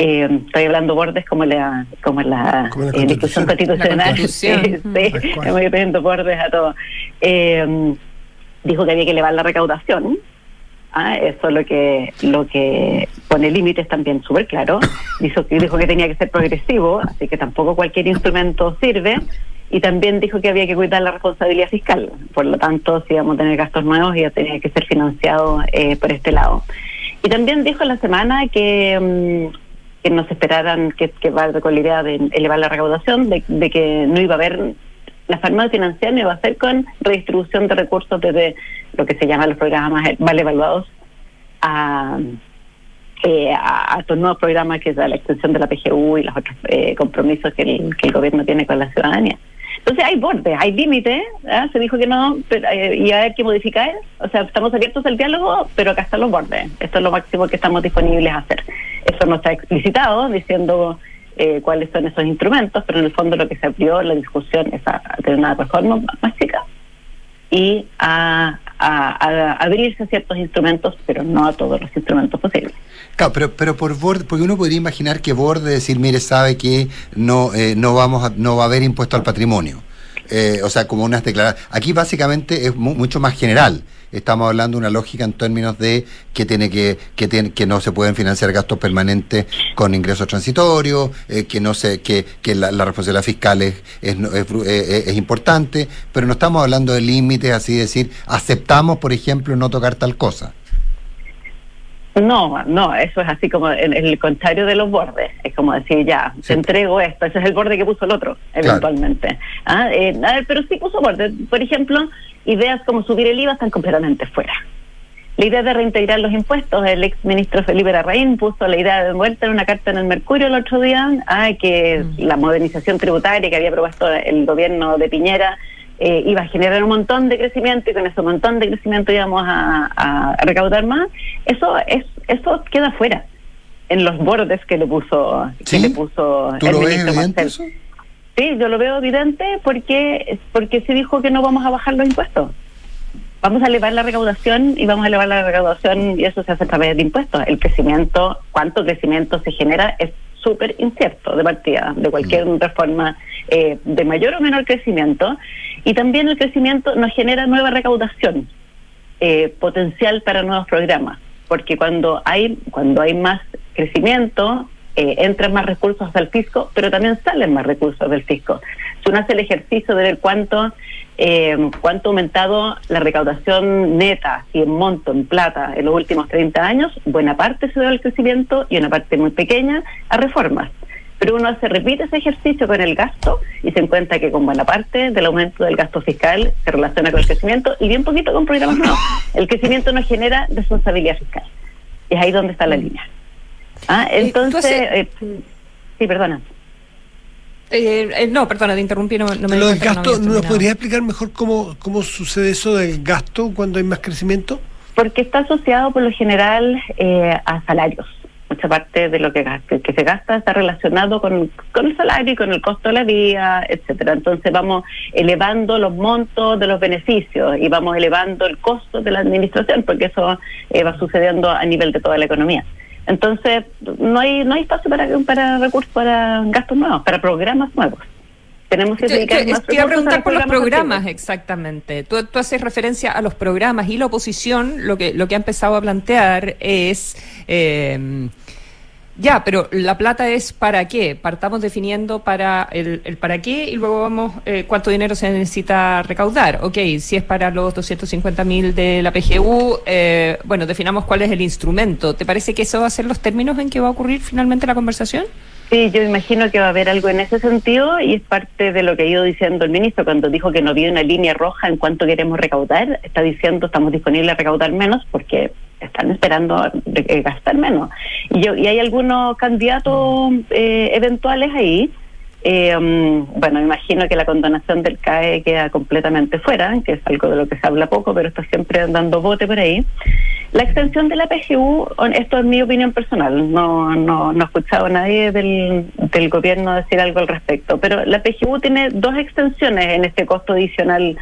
Speaker 16: Eh, estoy hablando bordes como la como la,
Speaker 3: Como la
Speaker 16: eh, discusión
Speaker 3: Constitución.
Speaker 16: constitucional.
Speaker 3: La. (laughs)
Speaker 16: Sí, ido poniendo bordes a todo. Eh, dijo que había que elevar la recaudación. Ah, eso es lo que lo que pone límites también súper claro. Dijo, que- dijo que tenía que ser progresivo, así que tampoco cualquier instrumento sirve. Y también dijo que había que cuidar la responsabilidad fiscal. Por lo tanto, si íbamos a tener gastos nuevos, ya tenía que ser financiado eh, por este lado. Y también dijo en la semana que, mm, que no se esperaran que, que va con la idea de elevar la recaudación, de, de que no iba a haber la forma de financiar no iba a ser con redistribución de recursos desde lo que se llama los programas mal evaluados a, eh, a, a estos nuevos programas que es la extensión de la PGU y los otros eh, compromisos que el, que el gobierno tiene con la ciudadanía. Entonces hay bordes, hay límites, ¿ah? se dijo que no, pero, eh, y a ver qué modificar. O sea, estamos abiertos al diálogo, pero acá están los bordes. Esto es lo máximo que estamos disponibles a hacer. Eso no está explicitado diciendo eh, cuáles son esos instrumentos, pero en el fondo lo que se abrió la discusión es a, tener una reforma más chica y a, a- a abrirse a ciertos instrumentos, pero no a todos los instrumentos posibles.
Speaker 2: Claro, pero, pero por borde, porque uno podría imaginar que borde decir, mire, sabe que no, eh, no vamos a, no va a haber impuesto al patrimonio. Eh, o sea, como unas declaraciones. Aquí básicamente es mu- mucho más general. Estamos hablando de una lógica en términos de que tiene que que tiene, que no se pueden financiar gastos permanentes con ingresos transitorios, eh, que no se que, que la, la responsabilidad fiscal es es, es eh, eh, es importante, pero no estamos hablando de límites, así decir, aceptamos, por ejemplo, no tocar tal cosa.
Speaker 16: No, no, eso es así como en, en el contrario de los bordes. Es como decir, ya, te entrego esto, ese es el borde que puso el otro, eventualmente. Ah, eh, a ver, pero sí puso bordes. Por ejemplo, ideas como subir el IVA están completamente fuera. La idea de reintegrar los impuestos, el ex ministro Felipe Larraín puso la idea de vuelta en una carta en el Mercurio el otro día, ah, que la modernización tributaria que había propuesto el gobierno de Piñera eh, iba a generar un montón de crecimiento y con ese montón de crecimiento íbamos a, a- a recaudar más. Eso es eso queda fuera en los bordes que le puso que le puso
Speaker 2: ¿Tú
Speaker 16: el
Speaker 2: lo
Speaker 16: ministro. Sí, yo lo veo evidente porque, porque se dijo que no vamos a bajar los impuestos. Vamos a elevar la recaudación y vamos a elevar la recaudación y eso se hace a través de impuestos. El crecimiento, cuánto crecimiento se genera es súper incierto de partida de cualquier reforma eh, de mayor o menor crecimiento. Y también el crecimiento nos genera nueva recaudación eh, potencial para nuevos programas, porque cuando hay, cuando hay más crecimiento, eh, entran más recursos al fisco, pero también salen más recursos del fisco. Si uno hace el ejercicio de ver cuánto, eh, cuánto ha aumentado la recaudación neta y en monto, en plata, en los últimos 30 años, buena parte se debe al crecimiento y una parte muy pequeña a reformas. Pero uno se repite ese ejercicio con el gasto y se encuentra que con buena parte del aumento del gasto fiscal se relaciona con el crecimiento y bien poquito con programas nuevos. El crecimiento no genera responsabilidad fiscal. Y es ahí donde está la línea. Ah, entonces, eh, sí, perdona.
Speaker 4: Eh, eh, no, perdona, te interrumpí. No, no me
Speaker 3: Lo del
Speaker 4: no
Speaker 3: gasto,
Speaker 4: habías
Speaker 3: ¿nos podrías explicar mejor cómo, cómo sucede eso del gasto cuando hay más crecimiento?
Speaker 16: Porque está asociado por lo general eh, a salarios. Mucha parte de lo que, gasta- que se gasta está relacionado con, con el salario y con el costo de la vida, etcétera. Entonces vamos elevando los montos de los beneficios y vamos elevando el costo de la administración, porque eso eh, va sucediendo a nivel de toda la economía. Entonces no hay no hay espacio para para recursos para gastos nuevos, para programas nuevos. Tenemos que
Speaker 4: Te,
Speaker 16: dedicar
Speaker 4: te-
Speaker 16: más
Speaker 4: te iba a preguntar por los programas, exactamente. Tú, tú haces referencia a los programas y la oposición lo que, lo que ha empezado a plantear es, eh, ya, pero la plata es para qué. Partamos definiendo para el, para qué y luego vamos eh, cuánto dinero se necesita recaudar. Ok, si es para los 250 mil de la PGU, eh, bueno, definamos cuál es el instrumento. ¿Te parece que eso va a ser los términos en que va a ocurrir finalmente la conversación?
Speaker 16: Sí, yo imagino que va a haber algo en ese sentido y es parte de lo que ha ido diciendo el ministro cuando dijo que no había una línea roja en cuanto queremos recaudar. Está diciendo estamos disponibles a recaudar menos porque están esperando gastar menos. Y, yo, y hay algunos candidatos eh, eventuales ahí. Eh, um, bueno, imagino que la condonación del CAE queda completamente fuera, que es algo de lo que se habla poco, pero está siempre dando bote por ahí. La extensión de la PGU, esto es mi opinión personal, no, no, no he escuchado a nadie del, del gobierno decir algo al respecto, pero la PGU tiene dos extensiones en este costo adicional,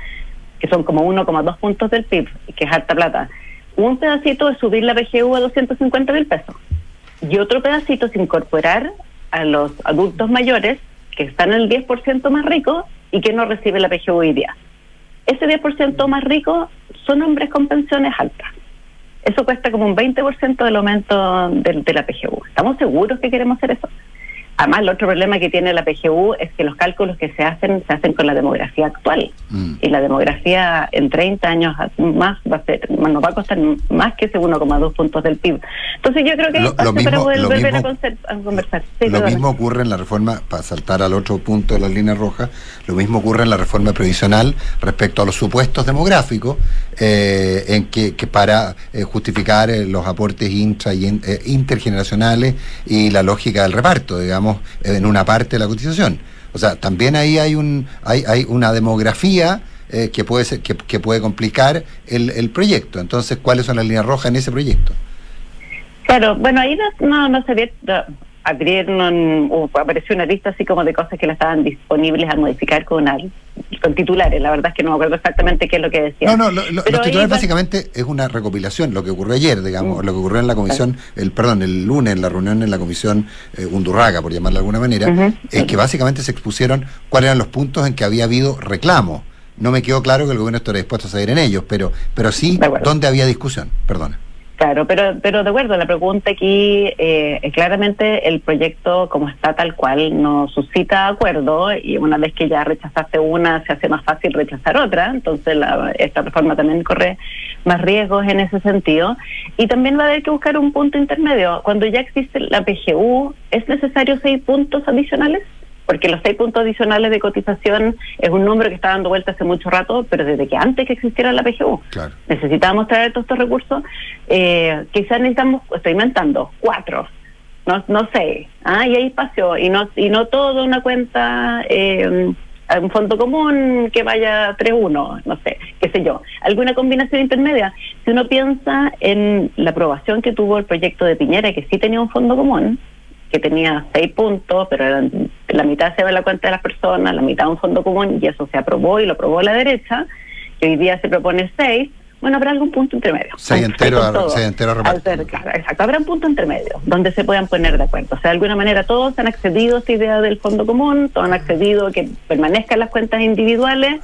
Speaker 16: que son como 1,2 puntos del PIB, que es harta plata. Un pedacito es subir la PGU a 250 mil pesos y otro pedacito es incorporar a los adultos mayores que están el 10% más rico y que no recibe la PGU hoy día. Ese 10% más rico son hombres con pensiones altas. Eso cuesta como un 20% del aumento del- de, la PGU. ¿Estamos seguros que queremos hacer eso? Además, el otro problema que tiene la PGU es que los cálculos que se hacen se hacen con la demografía actual. Y la demografía en 30 años más va a ser, nos va a costar más que ese 1,2 puntos del PIB. Entonces yo creo que
Speaker 2: Lo- lo
Speaker 16: espacio para
Speaker 2: mismo-
Speaker 16: poder
Speaker 2: lo
Speaker 16: volver a,
Speaker 2: mismo-
Speaker 16: conversar. Sí,
Speaker 2: Lo mismo ocurre en la reforma, para saltar al otro punto de la línea roja, lo mismo ocurre en la reforma previsional respecto a los supuestos demográficos, eh, en que, que para eh, justificar eh, los aportes intra y eh, intergeneracionales y la lógica del reparto, digamos, en una parte de la cotización. O sea, también ahí hay un hay, hay una demografía eh, que puede ser, que, que puede complicar el, el proyecto. Entonces, ¿cuáles son las líneas rojas en ese proyecto?
Speaker 16: Claro, bueno, ahí no, no, no se ve, abrieron, o apareció una lista así como de cosas que la estaban disponibles a modificar con, una- con titulares. La verdad es que no me acuerdo exactamente qué es lo que decía.
Speaker 2: No, no, lo- los titulares básicamente es una recopilación, lo que ocurrió ayer, digamos,
Speaker 16: Mm.
Speaker 2: lo que ocurrió en la comisión, el perdón, el lunes en la reunión en la comisión eh, Undurraga, por llamarla de alguna manera, es que básicamente se expusieron cuáles eran los puntos en que había habido reclamo. No me quedó claro que el gobierno estuviera dispuesto a ceder en ellos, pero, pero sí dónde había discusión. Perdona.
Speaker 16: Claro, pero, pero de acuerdo, la pregunta aquí, eh, claramente el proyecto como está tal cual no suscita acuerdo y una vez que ya rechazaste una se hace más fácil rechazar otra, entonces la, esta reforma también corre más riesgos en ese sentido y también va a haber que buscar un punto intermedio. Cuando ya existe la PGU, ¿es necesario seis puntos adicionales? Porque los seis puntos adicionales de cotización es un número que está dando vuelta hace mucho rato, pero desde que antes que existiera la PGU
Speaker 2: Claro.
Speaker 16: necesitábamos traer todos estos recursos, eh, quizás necesitamos, estoy inventando, cuatro, no, no sé, ah, y hay espacio, y no, y no todo una cuenta, eh, un fondo común que vaya 3-1, no sé, qué sé yo, alguna combinación intermedia. Si uno piensa en la aprobación que tuvo el proyecto de Piñera, que sí tenía un fondo común, que tenía seis puntos, pero eran la mitad se va a la cuenta de las personas, la mitad un fondo común, y eso se aprobó y lo aprobó la derecha, que hoy día se propone seis, bueno, habrá algún punto intermedio.
Speaker 2: Seis entero a- seis entero a
Speaker 16: Al
Speaker 2: repartir.
Speaker 16: ser- claro, exacto, habrá un punto intermedio donde se puedan poner de acuerdo. O sea, de alguna manera todos han accedido a esta idea del fondo común, todos han accedido a que permanezcan las cuentas individuales,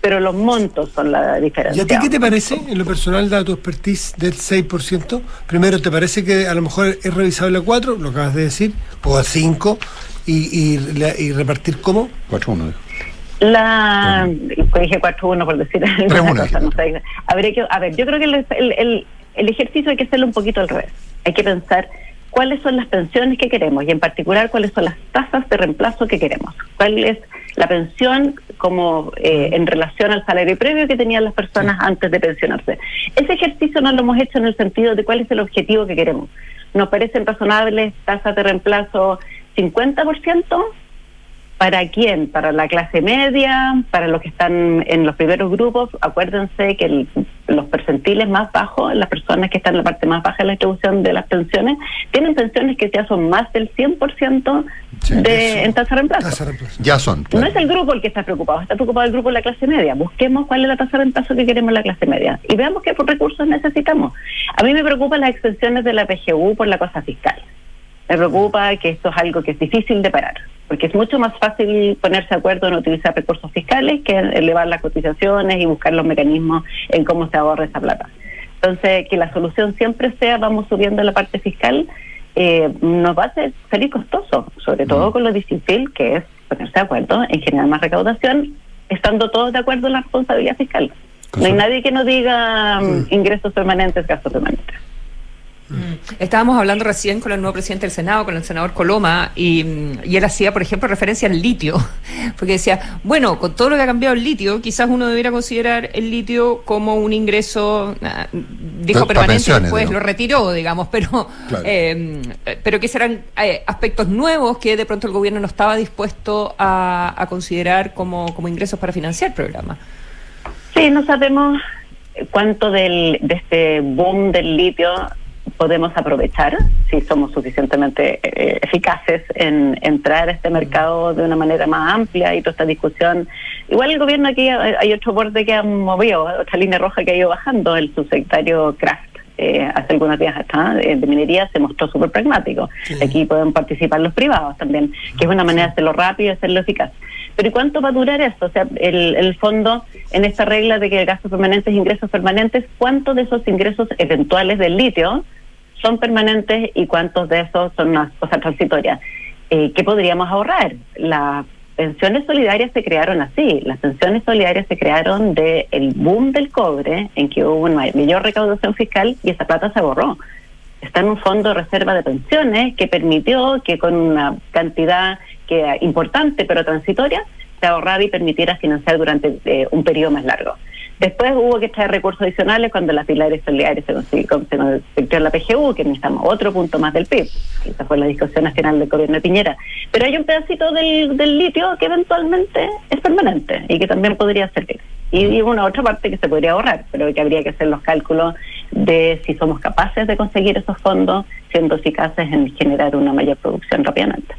Speaker 16: pero los montos son la
Speaker 3: ¿Y
Speaker 16: diferencia.
Speaker 3: a ti qué te parece, en lo personal, dada tu expertise del 6%? Primero, ¿te parece que a lo mejor es revisable a 4, lo acabas de decir, o a 5, y, y, la- y repartir cómo?
Speaker 2: 4-1, dijo.
Speaker 16: La pues dije 4-1 por decir alguna
Speaker 2: 3-1
Speaker 16: cosa, no sé. Habría que, a ver, yo creo que el- el ejercicio hay que hacerlo un poquito al revés. Hay que pensar cuáles son las pensiones que queremos y en particular cuáles son las tasas de reemplazo que queremos. ¿Cuál es la pensión como eh, en relación al salario previo que tenían las personas antes de pensionarse? Ese ejercicio no lo hemos hecho en el sentido de cuál es el objetivo que queremos. ¿Nos parecen razonables tasas de reemplazo 50%? ¿Para quién? ¿Para la clase media? ¿Para los que están en los primeros grupos? Acuérdense que el- los percentiles más bajos, las personas que están en la parte más baja de la distribución de las pensiones, tienen pensiones que ya son más del 100% de, en tasa de reemplazo.
Speaker 2: Ya son.
Speaker 16: No es el grupo el que está preocupado, está preocupado el grupo de la clase media. Busquemos cuál es la tasa de reemplazo que queremos en la clase media y veamos qué recursos necesitamos. A mí me preocupan las extensiones de la PGU por la cosa fiscal. Me preocupa que esto es algo que es difícil de parar, porque es mucho más fácil ponerse de acuerdo en utilizar recursos fiscales que elevar las cotizaciones y buscar los mecanismos en cómo se ahorra esa plata. Entonces, que la solución siempre sea vamos subiendo la parte fiscal, eh, nos va a hacer salir costoso, sobre todo con lo difícil que es ponerse de acuerdo en generar más recaudación, estando todos de acuerdo en la responsabilidad fiscal. No hay nadie que no diga mm, ingresos permanentes, gastos permanentes.
Speaker 4: Estábamos hablando recién con el nuevo presidente del Senado, con el senador Coloma, y, mm, y él hacía, por ejemplo, referencia al litio, (laughs) porque decía, bueno, con todo lo que ha cambiado el litio, quizás uno debiera considerar el litio como un ingreso, ah, dijo permanente, después
Speaker 2: digamos.
Speaker 4: lo retiró, digamos, pero,
Speaker 2: Claro. (laughs)
Speaker 4: eh, pero que serán eh, aspectos nuevos que de pronto el gobierno no estaba dispuesto a, a considerar como, como ingresos para financiar el programa.
Speaker 16: Sí, no sabemos cuánto del, de este boom del litio podemos aprovechar, si somos suficientemente eh, eficaces en entrar a este mercado de una manera más amplia y toda esta discusión. Igual el gobierno aquí hay hay otro borde que ha movido, otra línea roja que ha ido bajando, el subsecretario Kraft. eh, hace algunos días acá eh, de minería se mostró súper pragmático. Aquí pueden participar los privados también, que es una manera de hacerlo rápido y hacerlo eficaz. Pero ¿y cuánto va a durar esto? O sea, el, el fondo, en esta regla de que gastos permanentes, ingresos permanentes, ¿cuántos de esos ingresos eventuales del litio son permanentes y cuántos de esos son unas cosas transitorias? Eh, ¿Qué podríamos ahorrar? Las pensiones solidarias se crearon así. Las pensiones solidarias se crearon del el boom del cobre, en que hubo una mayor recaudación fiscal y esa plata se borró está en un fondo de reserva de pensiones que permitió que con una cantidad que importante pero transitoria se ahorrara y permitiera financiar durante eh, un periodo más largo. Después hubo que traer recursos adicionales cuando las pilares solidarias se consiguió se convirtió en la PGU, que necesitamos otro punto más del PIB. Esa fue la discusión nacional del gobierno de Piñera. Pero hay un pedacito del, del litio que eventualmente es permanente y que también podría servir. Y, y una otra parte que se podría ahorrar, pero que habría que hacer los cálculos de si somos capaces de conseguir esos fondos siendo eficaces en generar una mayor producción rápidamente.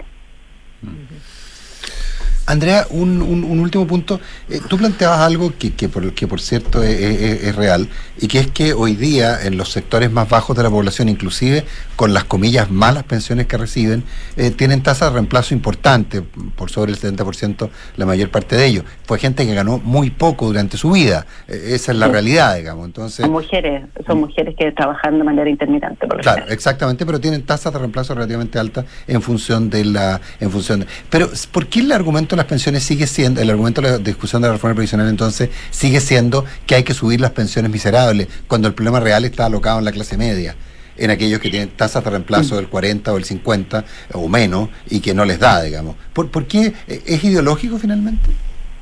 Speaker 2: Andrea, un, un- un último punto. Eh, tú planteabas algo que, que por, que por cierto es, es- es real, y que es que hoy día en los sectores más bajos de la población, inclusive con las comillas malas pensiones que reciben, eh, tienen tasas de reemplazo importantes, por sobre el 70% la mayor parte de ellos. Fue gente que ganó muy poco durante su vida. Eh, esa es la
Speaker 16: Sí.
Speaker 2: realidad, digamos. Entonces,
Speaker 16: Son mujeres, son mujeres que trabajan de manera intermitente. Por
Speaker 2: Claro, exactamente, pero tienen tasas de reemplazo relativamente altas en función de la, en función de- pero ¿por qué el argumento de las pensiones sigue siendo, el argumento de la discusión de la reforma previsional entonces sigue siendo que hay que subir las pensiones miserables, cuando el problema real está alocado en la clase media? en aquellos que tienen tasas de reemplazo del 40 o el 50 o menos y que no les da, digamos. ¿Por, por qué? ¿Es ideológico finalmente?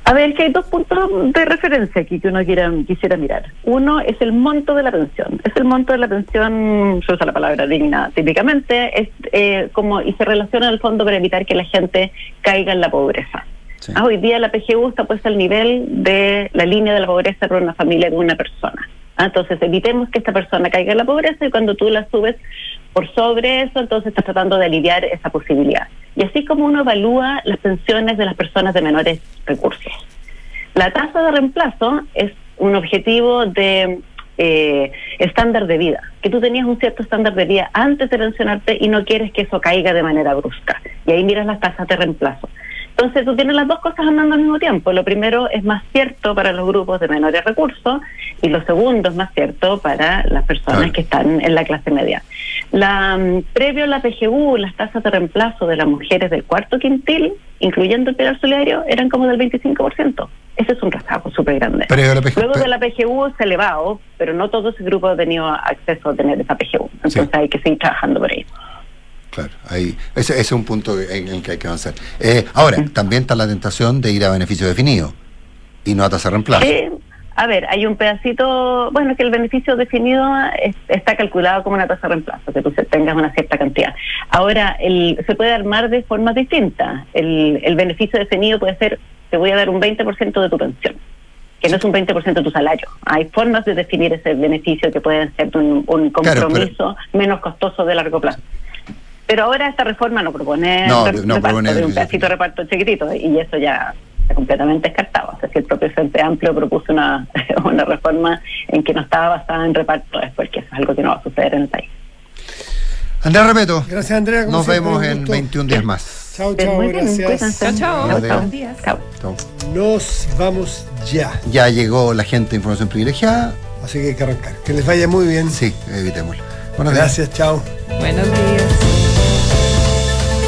Speaker 16: A ver, que hay dos puntos de referencia aquí que uno quiera, quisiera mirar. Uno es el monto de la pensión. Es el monto de la pensión, se usa la palabra digna típicamente, es eh, como y se relaciona al fondo para evitar que la gente caiga en la pobreza. Ah, hoy día la PGU está puesta al nivel de la línea de la pobreza para una familia de una persona. Ah, entonces evitemos que esta persona caiga en la pobreza y cuando tú la subes por sobre eso, entonces estás tratando de aliviar esa posibilidad. Como uno evalúa las pensiones de las personas de menores recursos. La tasa de reemplazo es un objetivo de eh, estándar de vida, que tú tenías un cierto estándar de vida antes de pensionarte y no quieres que eso caiga de manera brusca. Y ahí miras las tasas de reemplazo. Entonces tú tienes las dos cosas andando al mismo tiempo. Lo primero es más cierto para los grupos de menores recursos y lo segundo es más cierto para las personas que están en la clase media. La, mm, previo a la PGU, las tasas de reemplazo de las mujeres del cuarto quintil, incluyendo el pilar solidario, eran como del 25%. Ese es un rezago súper grande. Luego de la PGU se elevado, pero no todo ese grupo ha tenido acceso a tener esa PGU. Entonces hay que seguir trabajando por ahí.
Speaker 2: Claro, ahí, ese, ese es un punto en el que hay que avanzar. Eh, ahora, también está la tentación de ir a beneficio definido y no a tasa de reemplazo.
Speaker 16: Eh, a ver, hay un pedacito, bueno, que el beneficio definido es- está calculado como una tasa de reemplazo, que tú tengas una cierta cantidad. Ahora, el, se puede armar de formas distintas. El, el beneficio definido puede ser, te voy a dar un 20% de tu pensión, que no es un 20% de tu salario. Hay formas de definir ese beneficio que pueden ser un, un
Speaker 2: Claro,
Speaker 16: compromiso menos costoso de largo plazo. Pero ahora esta reforma no propone,
Speaker 2: No,
Speaker 16: re-
Speaker 2: no
Speaker 16: reparto
Speaker 2: propone
Speaker 16: de un pedacito de reparto chiquitito y eso ya está completamente descartado. O sea, si el propio Frente Amplio propuso una, (laughs) una reforma en que no estaba basada en reparto, es porque eso es algo que no va a suceder en el país.
Speaker 2: Andrea Repeto.
Speaker 3: Gracias, Andrea.
Speaker 2: Nos
Speaker 3: siempre,
Speaker 2: vemos en
Speaker 3: gusto.
Speaker 2: 21 días más.
Speaker 3: Chao, chao,
Speaker 16: muy bien,
Speaker 3: gracias.
Speaker 16: cuídense. Chao, chao. Buenos días.
Speaker 2: Chao.
Speaker 3: Nos vamos ya.
Speaker 2: Ya llegó la gente de información privilegiada.
Speaker 3: Así que hay que arrancar. Que les vaya muy bien.
Speaker 2: Sí, evitémoslo. Buenos días.
Speaker 3: Gracias, chao.
Speaker 4: Buenos días.